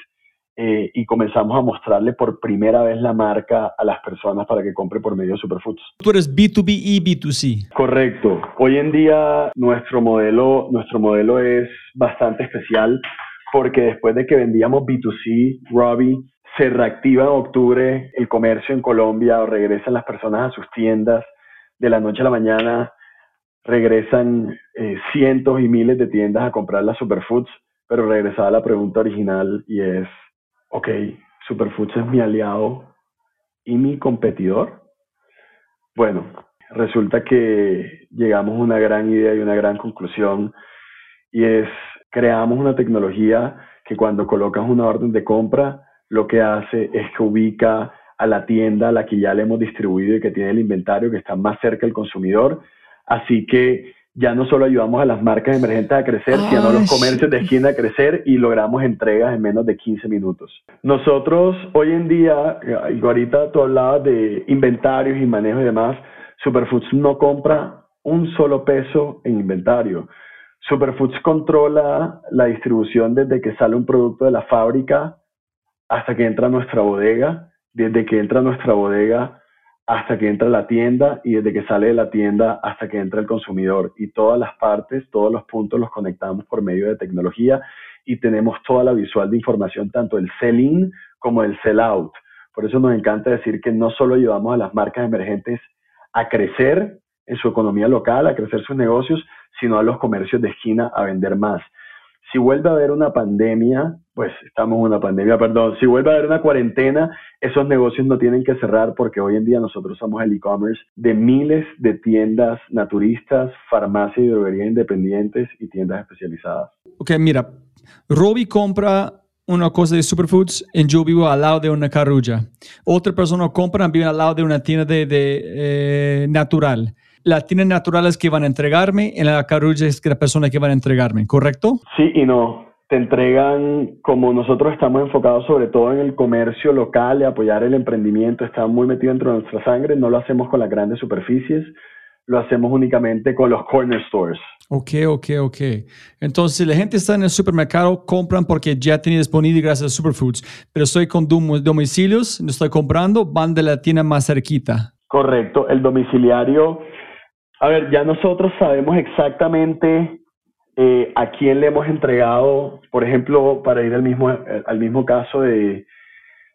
eh, y comenzamos a mostrarle por primera vez la marca a las personas para que compre por medio de Superfoods. Tú eres B2B y B2C. Correcto. Hoy en día nuestro modelo, nuestro modelo es bastante especial porque después de que vendíamos B2C, Robbie, se reactiva en octubre el comercio en Colombia o regresan las personas a sus tiendas de la noche a la mañana, regresan eh, cientos y miles de tiendas a comprar las superfoods, pero regresaba la pregunta original y es, ok, superfoods es mi aliado y mi competidor. Bueno, resulta que llegamos a una gran idea y una gran conclusión y es creamos una tecnología que cuando colocas una orden de compra, lo que hace es que ubica a la tienda a la que ya le hemos distribuido y que tiene el inventario que está más cerca del consumidor. Así que ya no solo ayudamos a las marcas emergentes a crecer, sino a los comercios de esquina a crecer y logramos entregas en menos de 15 minutos. Nosotros hoy en día, y ahorita tú hablabas de inventarios y manejo y demás, Superfoods no compra un solo peso en inventario. Superfoods controla la distribución desde que sale un producto de la fábrica hasta que entra a nuestra bodega, desde que entra a nuestra bodega hasta que entra a la tienda y desde que sale de la tienda hasta que entra el consumidor. Y todas las partes, todos los puntos los conectamos por medio de tecnología y tenemos toda la visual de información, tanto el sell-in como el sell-out. Por eso nos encanta decir que no solo llevamos a las marcas emergentes a crecer en su economía local, a crecer sus negocios, sino a los comercios de esquina a vender más. Si vuelve a haber una pandemia, pues estamos en una pandemia, perdón, si vuelve a haber una cuarentena, esos negocios no tienen que cerrar porque hoy en día nosotros somos el e-commerce de miles de tiendas naturistas, farmacias y droguerías independientes y tiendas especializadas. Ok, mira, Robbie compra una cosa de superfoods en yo vivo al lado de una carrulla. Otra persona compra vive al lado de una tienda de, eh, natural las tiendas naturales que van a entregarme, en la carrulla es que la persona que van a entregarme, ¿correcto? Sí y no. Te entregan, como nosotros estamos enfocados sobre todo en el comercio local y apoyar el emprendimiento, está muy metido dentro de nuestra sangre, no lo hacemos con las grandes superficies, lo hacemos únicamente con los corner stores. Ok, ok, ok. Entonces, si la gente está en el supermercado, compran porque ya tiene disponible gracias a Superfoods, pero estoy con domicilios, no estoy comprando, van de la tienda más cerquita. Correcto, el domiciliario a ver, ya nosotros sabemos exactamente eh, a quién le hemos entregado, por ejemplo, para ir al mismo, al mismo caso de,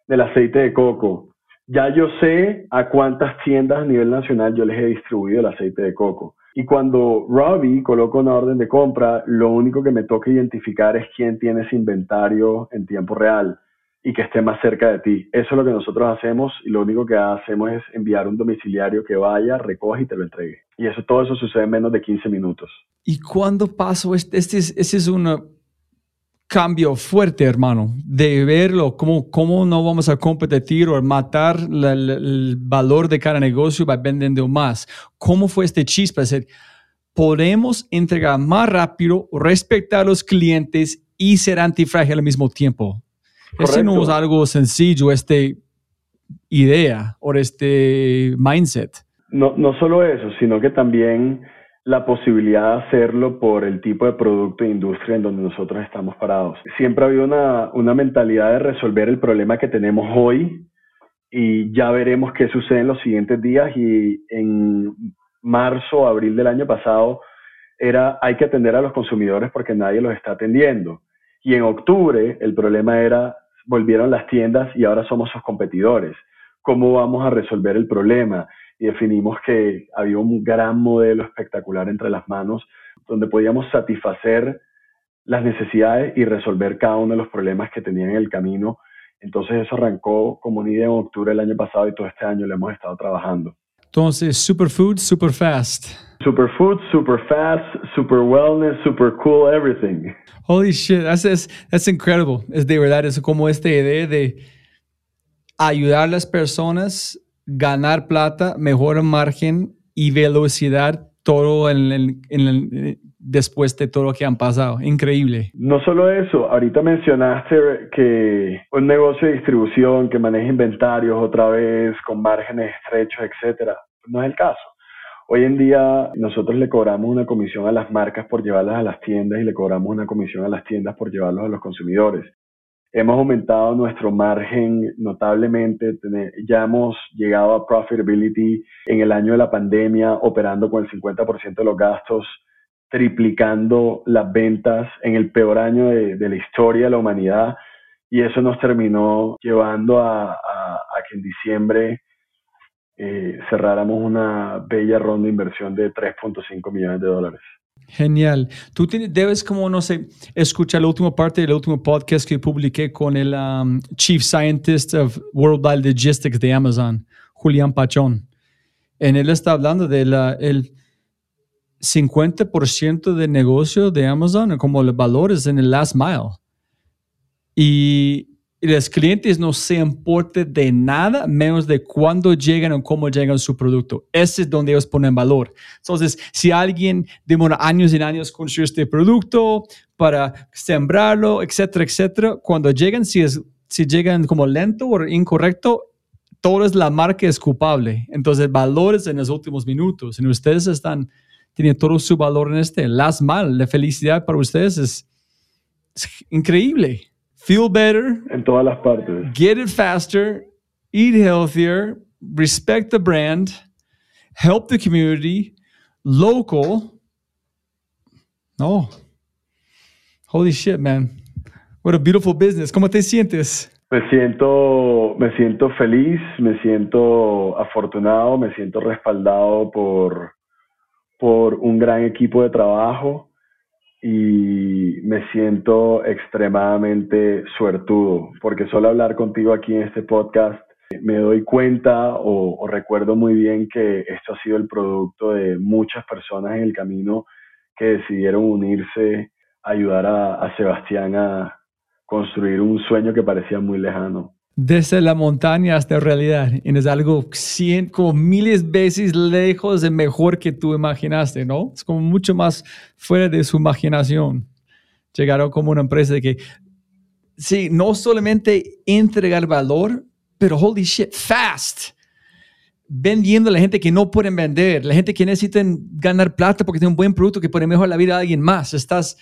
del aceite de coco. Ya yo sé a cuántas tiendas a nivel nacional yo les he distribuido el aceite de coco. Y cuando Robbie coloca una orden de compra, lo único que me toca identificar es quién tiene ese inventario en tiempo real y que esté más cerca de ti. Eso es lo que nosotros hacemos y lo único que hacemos es enviar un domiciliario que vaya, recoge y te lo entregue. Y eso todo eso sucede en menos de 15 minutos. ¿Y cuándo pasó? Este, este, es, es un cambio fuerte, hermano, de verlo, cómo, cómo no vamos a competir o matar el valor de cada negocio va vendiendo más. ¿Cómo fue este chispa? Es podemos entregar más rápido, respetar a los clientes y ser antifrágil al mismo tiempo. Es algo sencillo, esta idea o este mindset. No, no solo eso, sino que también la posibilidad de hacerlo por el tipo de producto e industria en donde nosotros estamos parados. Siempre ha habido una, una mentalidad de resolver el problema que tenemos hoy y ya veremos qué sucede en los siguientes días y en marzo o abril del año pasado era hay que atender a los consumidores porque nadie los está atendiendo. Y en octubre el problema era volvieron las tiendas y ahora somos sus competidores. ¿Cómo vamos a resolver el problema? Y definimos que había un gran modelo espectacular entre las manos donde podíamos satisfacer las necesidades y resolver cada uno de los problemas que tenían en el camino. Entonces eso arrancó como una idea en octubre del año pasado y todo este año lo hemos estado trabajando. Entonces, superfood, super fast. Superfood, super fast, super wellness, super cool, everything. Holy shit, that's, that's, incredible. Es de verdad, es como esta idea de ayudar a las personas, ganar plata, mejor margen y velocidad, todo después de todo lo que han pasado. Increíble. No solo eso, ahorita mencionaste que un negocio de distribución que maneja inventarios otra vez con márgenes estrechos, etcétera, no es el caso. Hoy en día nosotros le cobramos una comisión a las marcas por llevarlas a las tiendas y le cobramos una comisión a las tiendas por llevarlos a los consumidores. Hemos aumentado nuestro margen notablemente, ya hemos llegado a profitability en el año de la pandemia operando con el 50% de los gastos, triplicando las ventas en el peor año de, la historia de la humanidad y eso nos terminó llevando a que en diciembre eh, cerráramos una bella ronda de inversión de 3.5 millones de dólares. Genial. Tú debes como, no sé, escuchar la última parte del último podcast que publiqué con el um, Chief Scientist of Worldwide Logistics de Amazon, Julián Pachón. En él está hablando del el 50% de negocio de Amazon como los valores en el last mile. Y y los clientes no se importan de nada menos de cuándo llegan o cómo llegan su producto. Ese es donde ellos ponen valor. Entonces, si alguien demora años y años construir este producto para sembrarlo, etcétera, etcétera, cuando llegan, si, es, si llegan como lento o incorrecto, todo es la marca es culpable. Entonces, valores en los últimos minutos. Y ustedes están tiene todo su valor en este. Last Mile, la felicidad para ustedes es, es increíble. Feel better, En todas las partes. get it faster, eat healthier, respect the brand, help the community, local. No. Holy shit, man. What a beautiful business. ¿Cómo te sientes? Me siento, me siento feliz, me siento afortunado, me siento respaldado por, por un gran equipo de trabajo y me siento extremadamente suertudo, porque solo hablar contigo aquí en este podcast me doy cuenta o, recuerdo muy bien que esto ha sido el producto de muchas personas en el camino que decidieron unirse, a ayudar a Sebastián a construir un sueño que parecía muy lejano. Desde la montaña hasta realidad. Y es algo cien, como miles veces lejos de mejor que tú imaginaste, ¿no? Es como mucho más fuera de su imaginación. Llegaron como una empresa de que, sí, no solamente entregar valor, pero holy shit, fast. Vendiendo a la gente que no pueden vender, la gente que necesitan ganar plata porque tiene un buen producto que puede mejorar la vida de alguien más. Estás,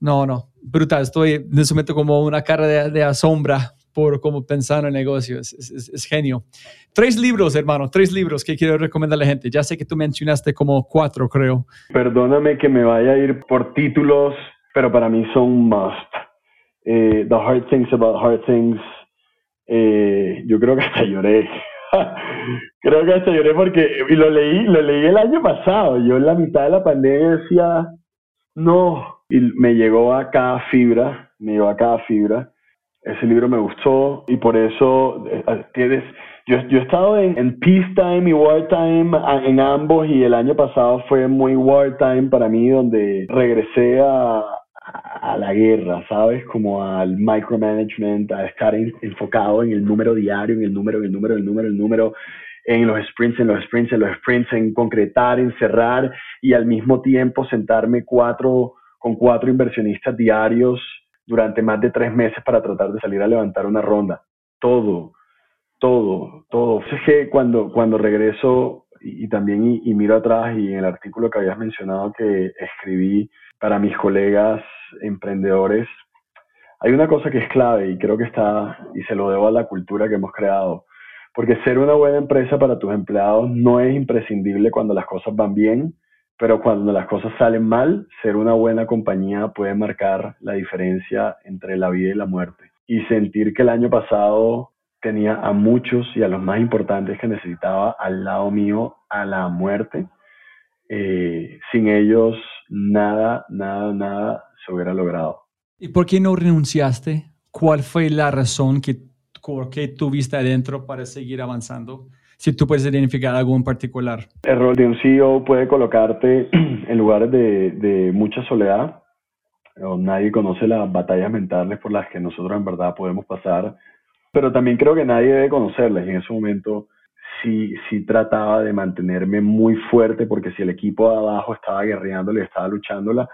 no, no, brutal. Estoy en ese momento como una cara de asombra por cómo pensar en el negocio. Es, es, es, genio. Tres libros, hermano, tres libros que quiero recomendar a la gente. Ya sé que tú mencionaste como cuatro, creo. Perdóname que me vaya a ir por títulos, pero para mí son must. Eh, The Hard Things About Hard Things. Eh, yo creo que hasta lloré. creo que hasta lloré porque, y lo leí, lo leí el año pasado. Yo en la mitad de la pandemia decía, no. Y me llegó a cada fibra, me llegó a cada fibra ese libro me gustó y por eso eh, tienes yo, yo he estado en, en peacetime y wartime en ambos y el año pasado fue muy wartime para mí donde regresé a, a la guerra, ¿sabes? Como al micromanagement, a estar en- enfocado en el número diario, en el número, en el número, en el número, en el número, en los sprints, en los sprints, en los sprints, en concretar, en cerrar y al mismo tiempo sentarme cuatro con cuatro inversionistas diarios durante más de tres meses para tratar de salir a levantar una ronda. Todo, todo, todo. Es que cuando, cuando regreso y, también y, y miro atrás y en el artículo que habías mencionado que escribí para mis colegas emprendedores, hay una cosa que es clave y creo que está, y se lo debo a la cultura que hemos creado, porque ser una buena empresa para tus empleados no es imprescindible cuando las cosas van bien, pero cuando las cosas salen mal, ser una buena compañía puede marcar la diferencia entre la vida y la muerte. Y sentir que el año pasado tenía a muchos y a los más importantes que necesitaba al lado mío a la muerte, eh, sin ellos nada, nada, nada se hubiera logrado. ¿Y por qué no renunciaste? ¿Cuál fue la razón que, qué tuviste adentro para seguir avanzando? Si tú puedes identificar algo en particular. El rol de un CEO puede colocarte en lugares de, de mucha soledad. Nadie conoce las batallas mentales por las que nosotros en verdad podemos pasar, pero también creo que nadie debe conocerlas. Y en ese momento sí, sí trataba de mantenerme muy fuerte porque si el equipo de abajo estaba guerreándola y estaba luchándola,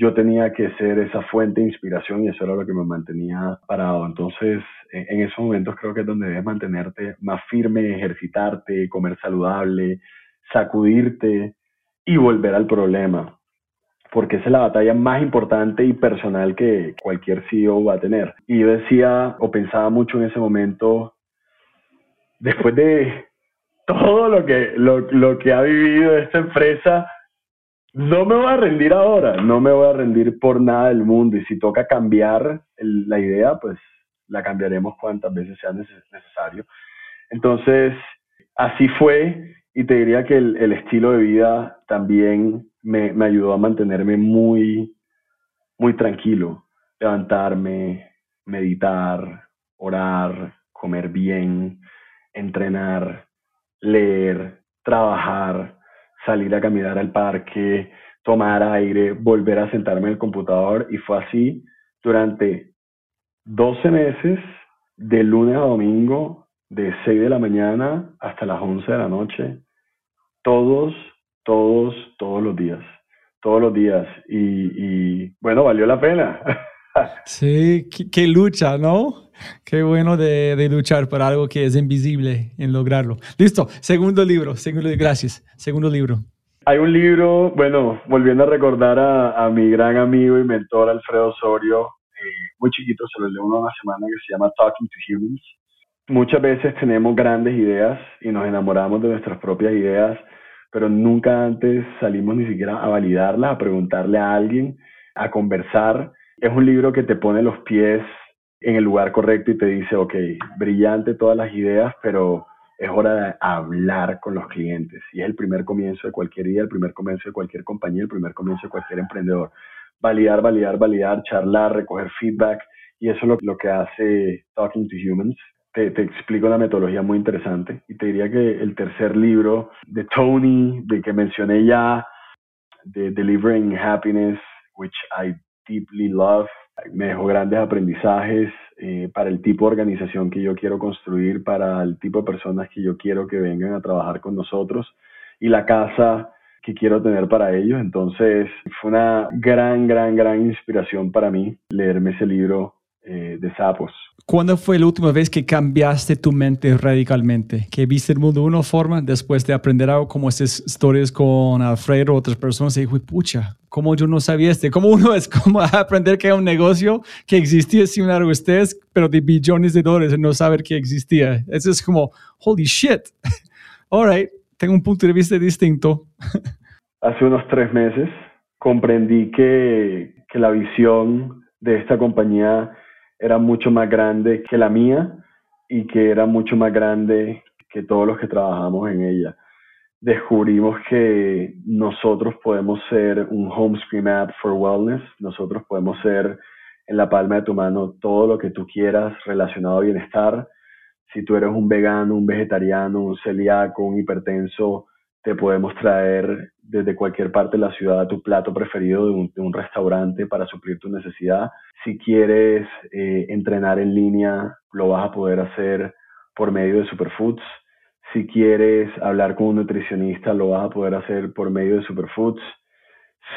yo tenía que ser esa fuente de inspiración y eso era lo que me mantenía parado. Entonces, en, esos momentos creo que es donde debes mantenerte más firme, ejercitarte, comer saludable, sacudirte y volver al problema. Porque esa es la batalla más importante y personal que cualquier CEO va a tener. Y yo decía o pensaba mucho en ese momento, después de todo lo que, lo, lo que ha vivido esta empresa, no me voy a rendir ahora, no me voy a rendir por nada del mundo. Y si toca cambiar la idea, pues la cambiaremos cuantas veces sea neces- necesario. Entonces, así fue y te diría que el, el estilo de vida también me, me ayudó a mantenerme muy, muy tranquilo. Levantarme, meditar, orar, comer bien, entrenar, leer, trabajar, salir a caminar al parque, tomar aire, volver a sentarme en el computador y fue así durante 12 meses, de lunes a domingo, de 6 de la mañana hasta las 11 de la noche, todos, todos, todos los días, todos los días. Y, y, bueno, valió la pena. Sí, qué, lucha, ¿no? Qué bueno de, luchar por algo que es invisible en lograrlo. Listo, segundo libro, segundo, gracias. Segundo libro. Hay un libro, bueno, volviendo a recordar a, a mi gran amigo y mentor Alfredo Osorio, eh, muy chiquito, se lo leo una semana, que se llama Talking to Humans. Muchas veces tenemos grandes ideas y nos enamoramos de nuestras propias ideas, pero nunca antes salimos ni siquiera a validarlas, a preguntarle a alguien, a conversar. Es un libro que te pone los pies en el lugar correcto y te dice, ok, brillante todas las ideas, pero es hora de hablar con los clientes. Y es el primer comienzo de cualquier idea, el primer comienzo de cualquier compañía, el primer comienzo de cualquier emprendedor. Validar, validar, validar, charlar, recoger feedback. Y eso es lo, lo que hace Talking to Humans. Te, te, explico una metodología muy interesante. Y te diría que el tercer libro de Tony, de que mencioné ya, de Delivering Happiness, which I deeply love, me dejó grandes aprendizajes eh, para el tipo de organización que yo quiero construir, para el tipo de personas que yo quiero que vengan a trabajar con nosotros y la casa que quiero tener para ellos. Entonces fue una gran, gran, gran inspiración para mí leerme ese libro eh, de sapos. ¿Cuándo fue la última vez que cambiaste tu mente radicalmente? Que viste el mundo de una forma después de aprender algo como esas historias con Alfredo o otras personas y dije, pucha, ¿cómo yo no sabía este? ¿Cómo uno es como aprender que hay un negocio que existía sin algo ustedes, pero de billones de dólares y no saber que existía? Eso es como, holy shit. All right, tengo un punto de vista distinto. Hace unos tres meses comprendí que, que la visión de esta compañía era mucho más grande que la mía y que era mucho más grande que todos los que trabajamos en ella. Descubrimos que nosotros podemos ser un home screen app for wellness, nosotros podemos ser en la palma de tu mano todo lo que tú quieras relacionado a bienestar. Si tú eres un vegano, un vegetariano, un celíaco, un hipertenso, te podemos traer desde cualquier parte de la ciudad tu plato preferido de un, restaurante para suplir tu necesidad. Si quieres eh, entrenar en línea, lo vas a poder hacer por medio de Superfoods. Si quieres hablar con un nutricionista, lo vas a poder hacer por medio de Superfoods.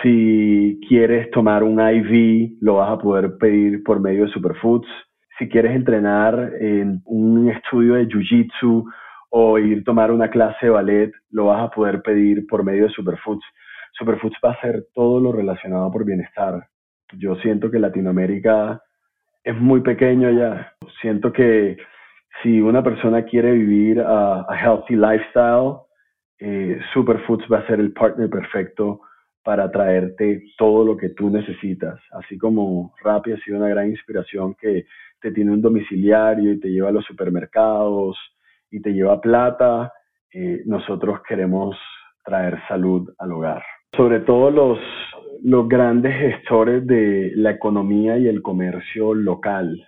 Si quieres tomar un IV, lo vas a poder pedir por medio de Superfoods. Si quieres entrenar en un estudio de Jiu-Jitsu o ir tomar una clase de ballet, lo vas a poder pedir por medio de Superfoods. Superfoods va a ser todo lo relacionado por bienestar. Yo siento que Latinoamérica es muy pequeño ya. Siento que si una persona quiere vivir a, a healthy lifestyle, eh, Superfoods va a ser el partner perfecto para traerte todo lo que tú necesitas. Así como Rappi ha sido una gran inspiración que te tiene un domiciliario y te lleva a los supermercados, y te lleva plata, eh, nosotros queremos traer salud al hogar. Sobre todo los, los grandes gestores de la economía y el comercio local.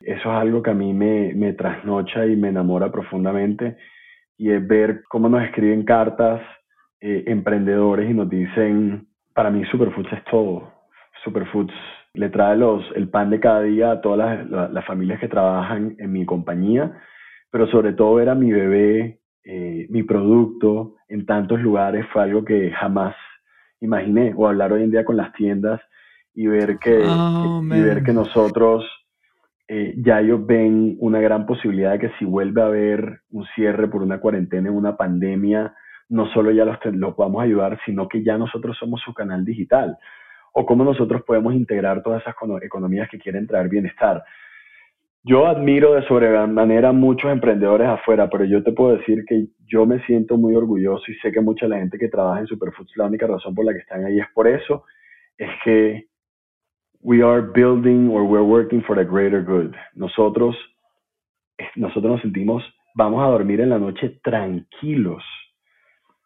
Eso es algo que a mí me, me trasnocha y me enamora profundamente y es ver cómo nos escriben cartas eh, emprendedores y nos dicen, para mí Superfoods es todo. Superfoods le trae los, el pan de cada día a todas las, las familias que trabajan en mi compañía pero sobre todo ver a mi bebé, eh, mi producto en tantos lugares fue algo que jamás imaginé, o hablar hoy en día con las tiendas y ver que, Oh, y ver que nosotros eh, ya ellos ven una gran posibilidad de que si vuelve a haber un cierre por una cuarentena, una pandemia, no solo ya los, los podamos ayudar, sino que ya nosotros somos su canal digital. O cómo nosotros podemos integrar todas esas econo- economías que quieren traer bienestar. Yo admiro de sobremanera a muchos emprendedores afuera, pero yo te puedo decir que yo me siento muy orgulloso y sé que mucha la gente que trabaja en Superfoods, la única razón por la que están ahí es por eso, es que we are building or we're working for the greater good. Nosotros, eh, nosotros nos sentimos, vamos a dormir en la noche tranquilos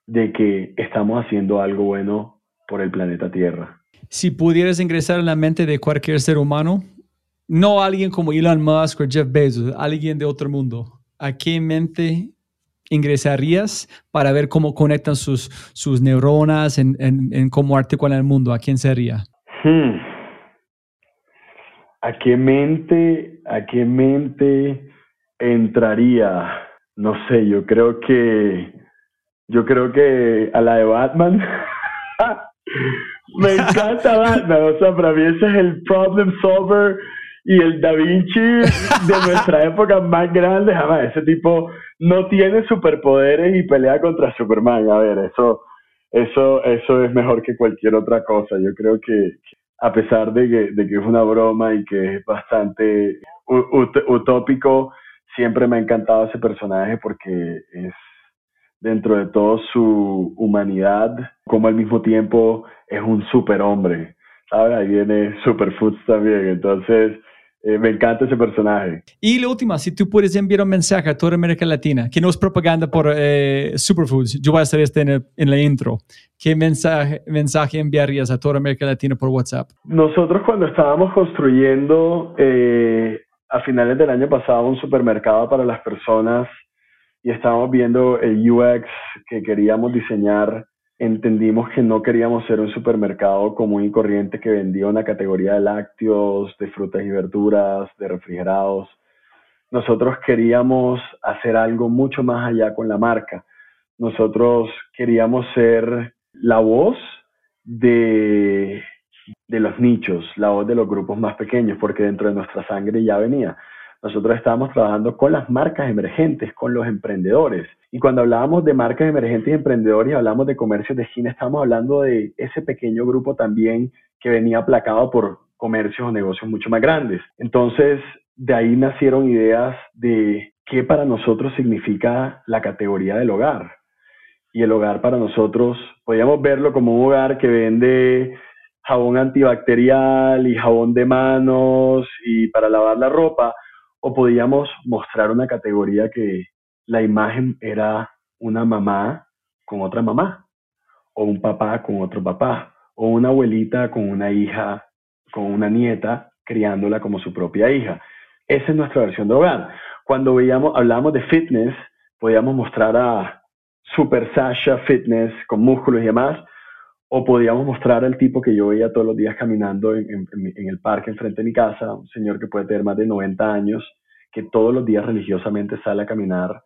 de que estamos haciendo algo bueno por el planeta Tierra. Si pudieras ingresar en la mente de cualquier ser humano, no alguien como Elon Musk o Jeff Bezos, alguien de otro mundo, ¿a qué mente ingresarías para ver cómo conectan sus, sus neuronas en, en, en cómo articulan el mundo? ¿A quién sería? Hmm. ¿A qué mente, a qué mente entraría? No sé, yo creo que, yo creo que a la de Batman. Me encanta Batman, o sea, para mí ese es el problem solver y el Da Vinci de nuestra época más grande jamás. Ese tipo no tiene superpoderes y pelea contra Superman. A ver, eso, eso, eso es mejor que cualquier otra cosa. Yo creo que a pesar de que, de que es una broma y que es bastante utópico, siempre me ha encantado ese personaje porque es dentro de todo su humanidad, como al mismo tiempo es un superhombre. Ahí viene Superfoods también. Entonces, eh, me encanta ese personaje. Y la última, si tú puedes enviar un mensaje a toda América Latina, que no es propaganda por eh, Superfoods, yo voy a hacer este en, la intro. ¿Qué mensaje, mensaje enviarías a toda América Latina por WhatsApp? Nosotros cuando estábamos construyendo eh, a finales del año pasado un supermercado para las personas y estábamos viendo el UX que queríamos diseñar entendimos que no queríamos ser un supermercado común y corriente que vendía una categoría de lácteos, de frutas y verduras, de refrigerados. Nosotros queríamos hacer algo mucho más allá con la marca. Nosotros queríamos ser la voz de, de los nichos, la voz de los grupos más pequeños, porque dentro de nuestra sangre ya venía. Nosotros estábamos trabajando con las marcas emergentes, con los emprendedores. Y cuando hablábamos de marcas emergentes y emprendedores hablamos de comercios de esquina, estamos hablando de ese pequeño grupo también que venía aplacado por comercios o negocios mucho más grandes. Entonces, de ahí nacieron ideas de qué para nosotros significa la categoría del hogar. Y el hogar para nosotros, podíamos verlo como un hogar que vende jabón antibacterial y jabón de manos y para lavar la ropa, o podíamos mostrar una categoría que la imagen era una mamá con otra mamá, o un papá con otro papá, o una abuelita con una hija, con una nieta, criándola como su propia hija. Esa es nuestra versión de hogar. Cuando veíamos, hablábamos de fitness, podíamos mostrar a Super Sasha Fitness con músculos y demás, o podíamos mostrar al tipo que yo veía todos los días caminando en, el parque enfrente de mi casa, un señor que puede tener más de 90 años, que todos los días religiosamente sale a caminar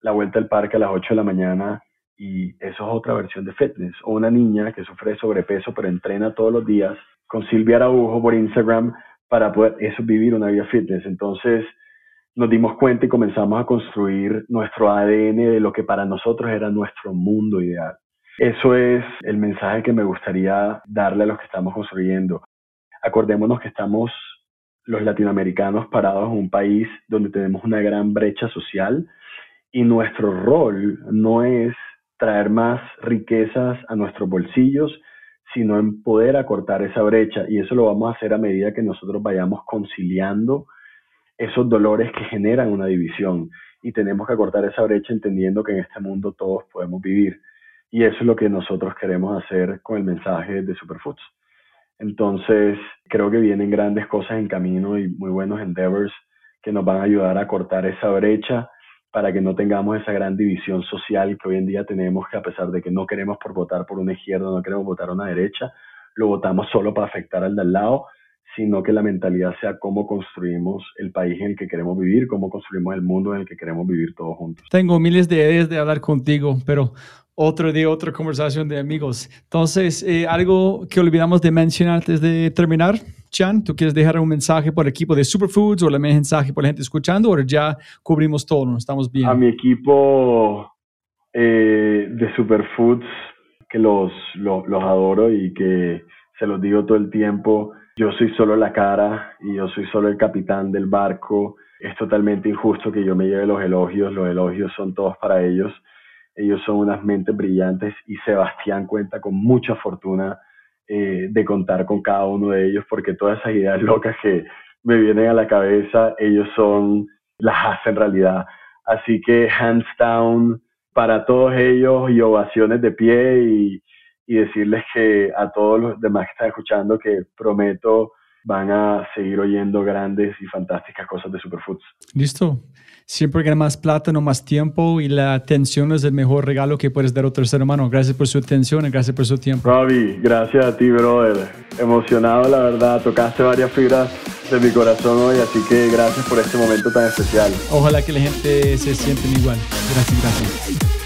la vuelta al parque a las 8 de la mañana y eso es otra versión de fitness. O una niña que sufre sobrepeso pero entrena todos los días con Silvia Araujo por Instagram para poder eso vivir una vida fitness. Entonces nos dimos cuenta y comenzamos a construir nuestro ADN de lo que para nosotros era nuestro mundo ideal. Eso es el mensaje que me gustaría darle a los que estamos construyendo. Acordémonos que estamos los latinoamericanos parados en un país donde tenemos una gran brecha social y nuestro rol no es traer más riquezas a nuestros bolsillos, sino en poder acortar esa brecha. Y eso lo vamos a hacer a medida que nosotros vayamos conciliando esos dolores que generan una división. Y tenemos que acortar esa brecha entendiendo que en este mundo todos podemos vivir. Y eso es lo que nosotros queremos hacer con el mensaje de Superfoods. Entonces, creo que vienen grandes cosas en camino y muy buenos endeavors que nos van a ayudar a cortar esa brecha para que no tengamos esa gran división social que hoy en día tenemos, que a pesar de que no queremos por votar por una izquierda, no queremos votar a una derecha, lo votamos solo para afectar al de al lado, sino que la mentalidad sea cómo construimos el país en el que queremos vivir, cómo construimos el mundo en el que queremos vivir todos juntos. Tengo miles de ideas de hablar contigo, pero otro día, otra conversación de amigos. Entonces, eh, algo que olvidamos de mencionar antes de terminar, Chan, ¿tú quieres dejar un mensaje por el equipo de Superfoods o un mensaje por la gente escuchando o ya cubrimos todo, ¿no? Estamos bien? A mi equipo eh, de Superfoods, que los, los, los adoro y que se los digo todo el tiempo, yo soy solo la cara y yo soy solo el capitán del barco. Es totalmente injusto que yo me lleve los elogios, los elogios son todos para ellos ellos son unas mentes brillantes y Sebastián cuenta con mucha fortuna eh, de contar con cada uno de ellos porque todas esas ideas locas que me vienen a la cabeza, ellos son, las hacen realidad. Así que hands down para todos ellos y ovaciones de pie y, y decirles que a todos los demás que están escuchando que prometo van a seguir oyendo grandes y fantásticas cosas de Superfoods. Listo siempre gana más plata, no más tiempo y la atención es el mejor regalo que puedes dar a otro ser humano. Gracias por su atención y gracias por su tiempo. Robbie, gracias a ti, brother. Emocionado, la verdad. Tocaste varias fibras de mi corazón hoy, así que gracias por este momento tan especial. Ojalá que la gente se sienten igual. Gracias, gracias.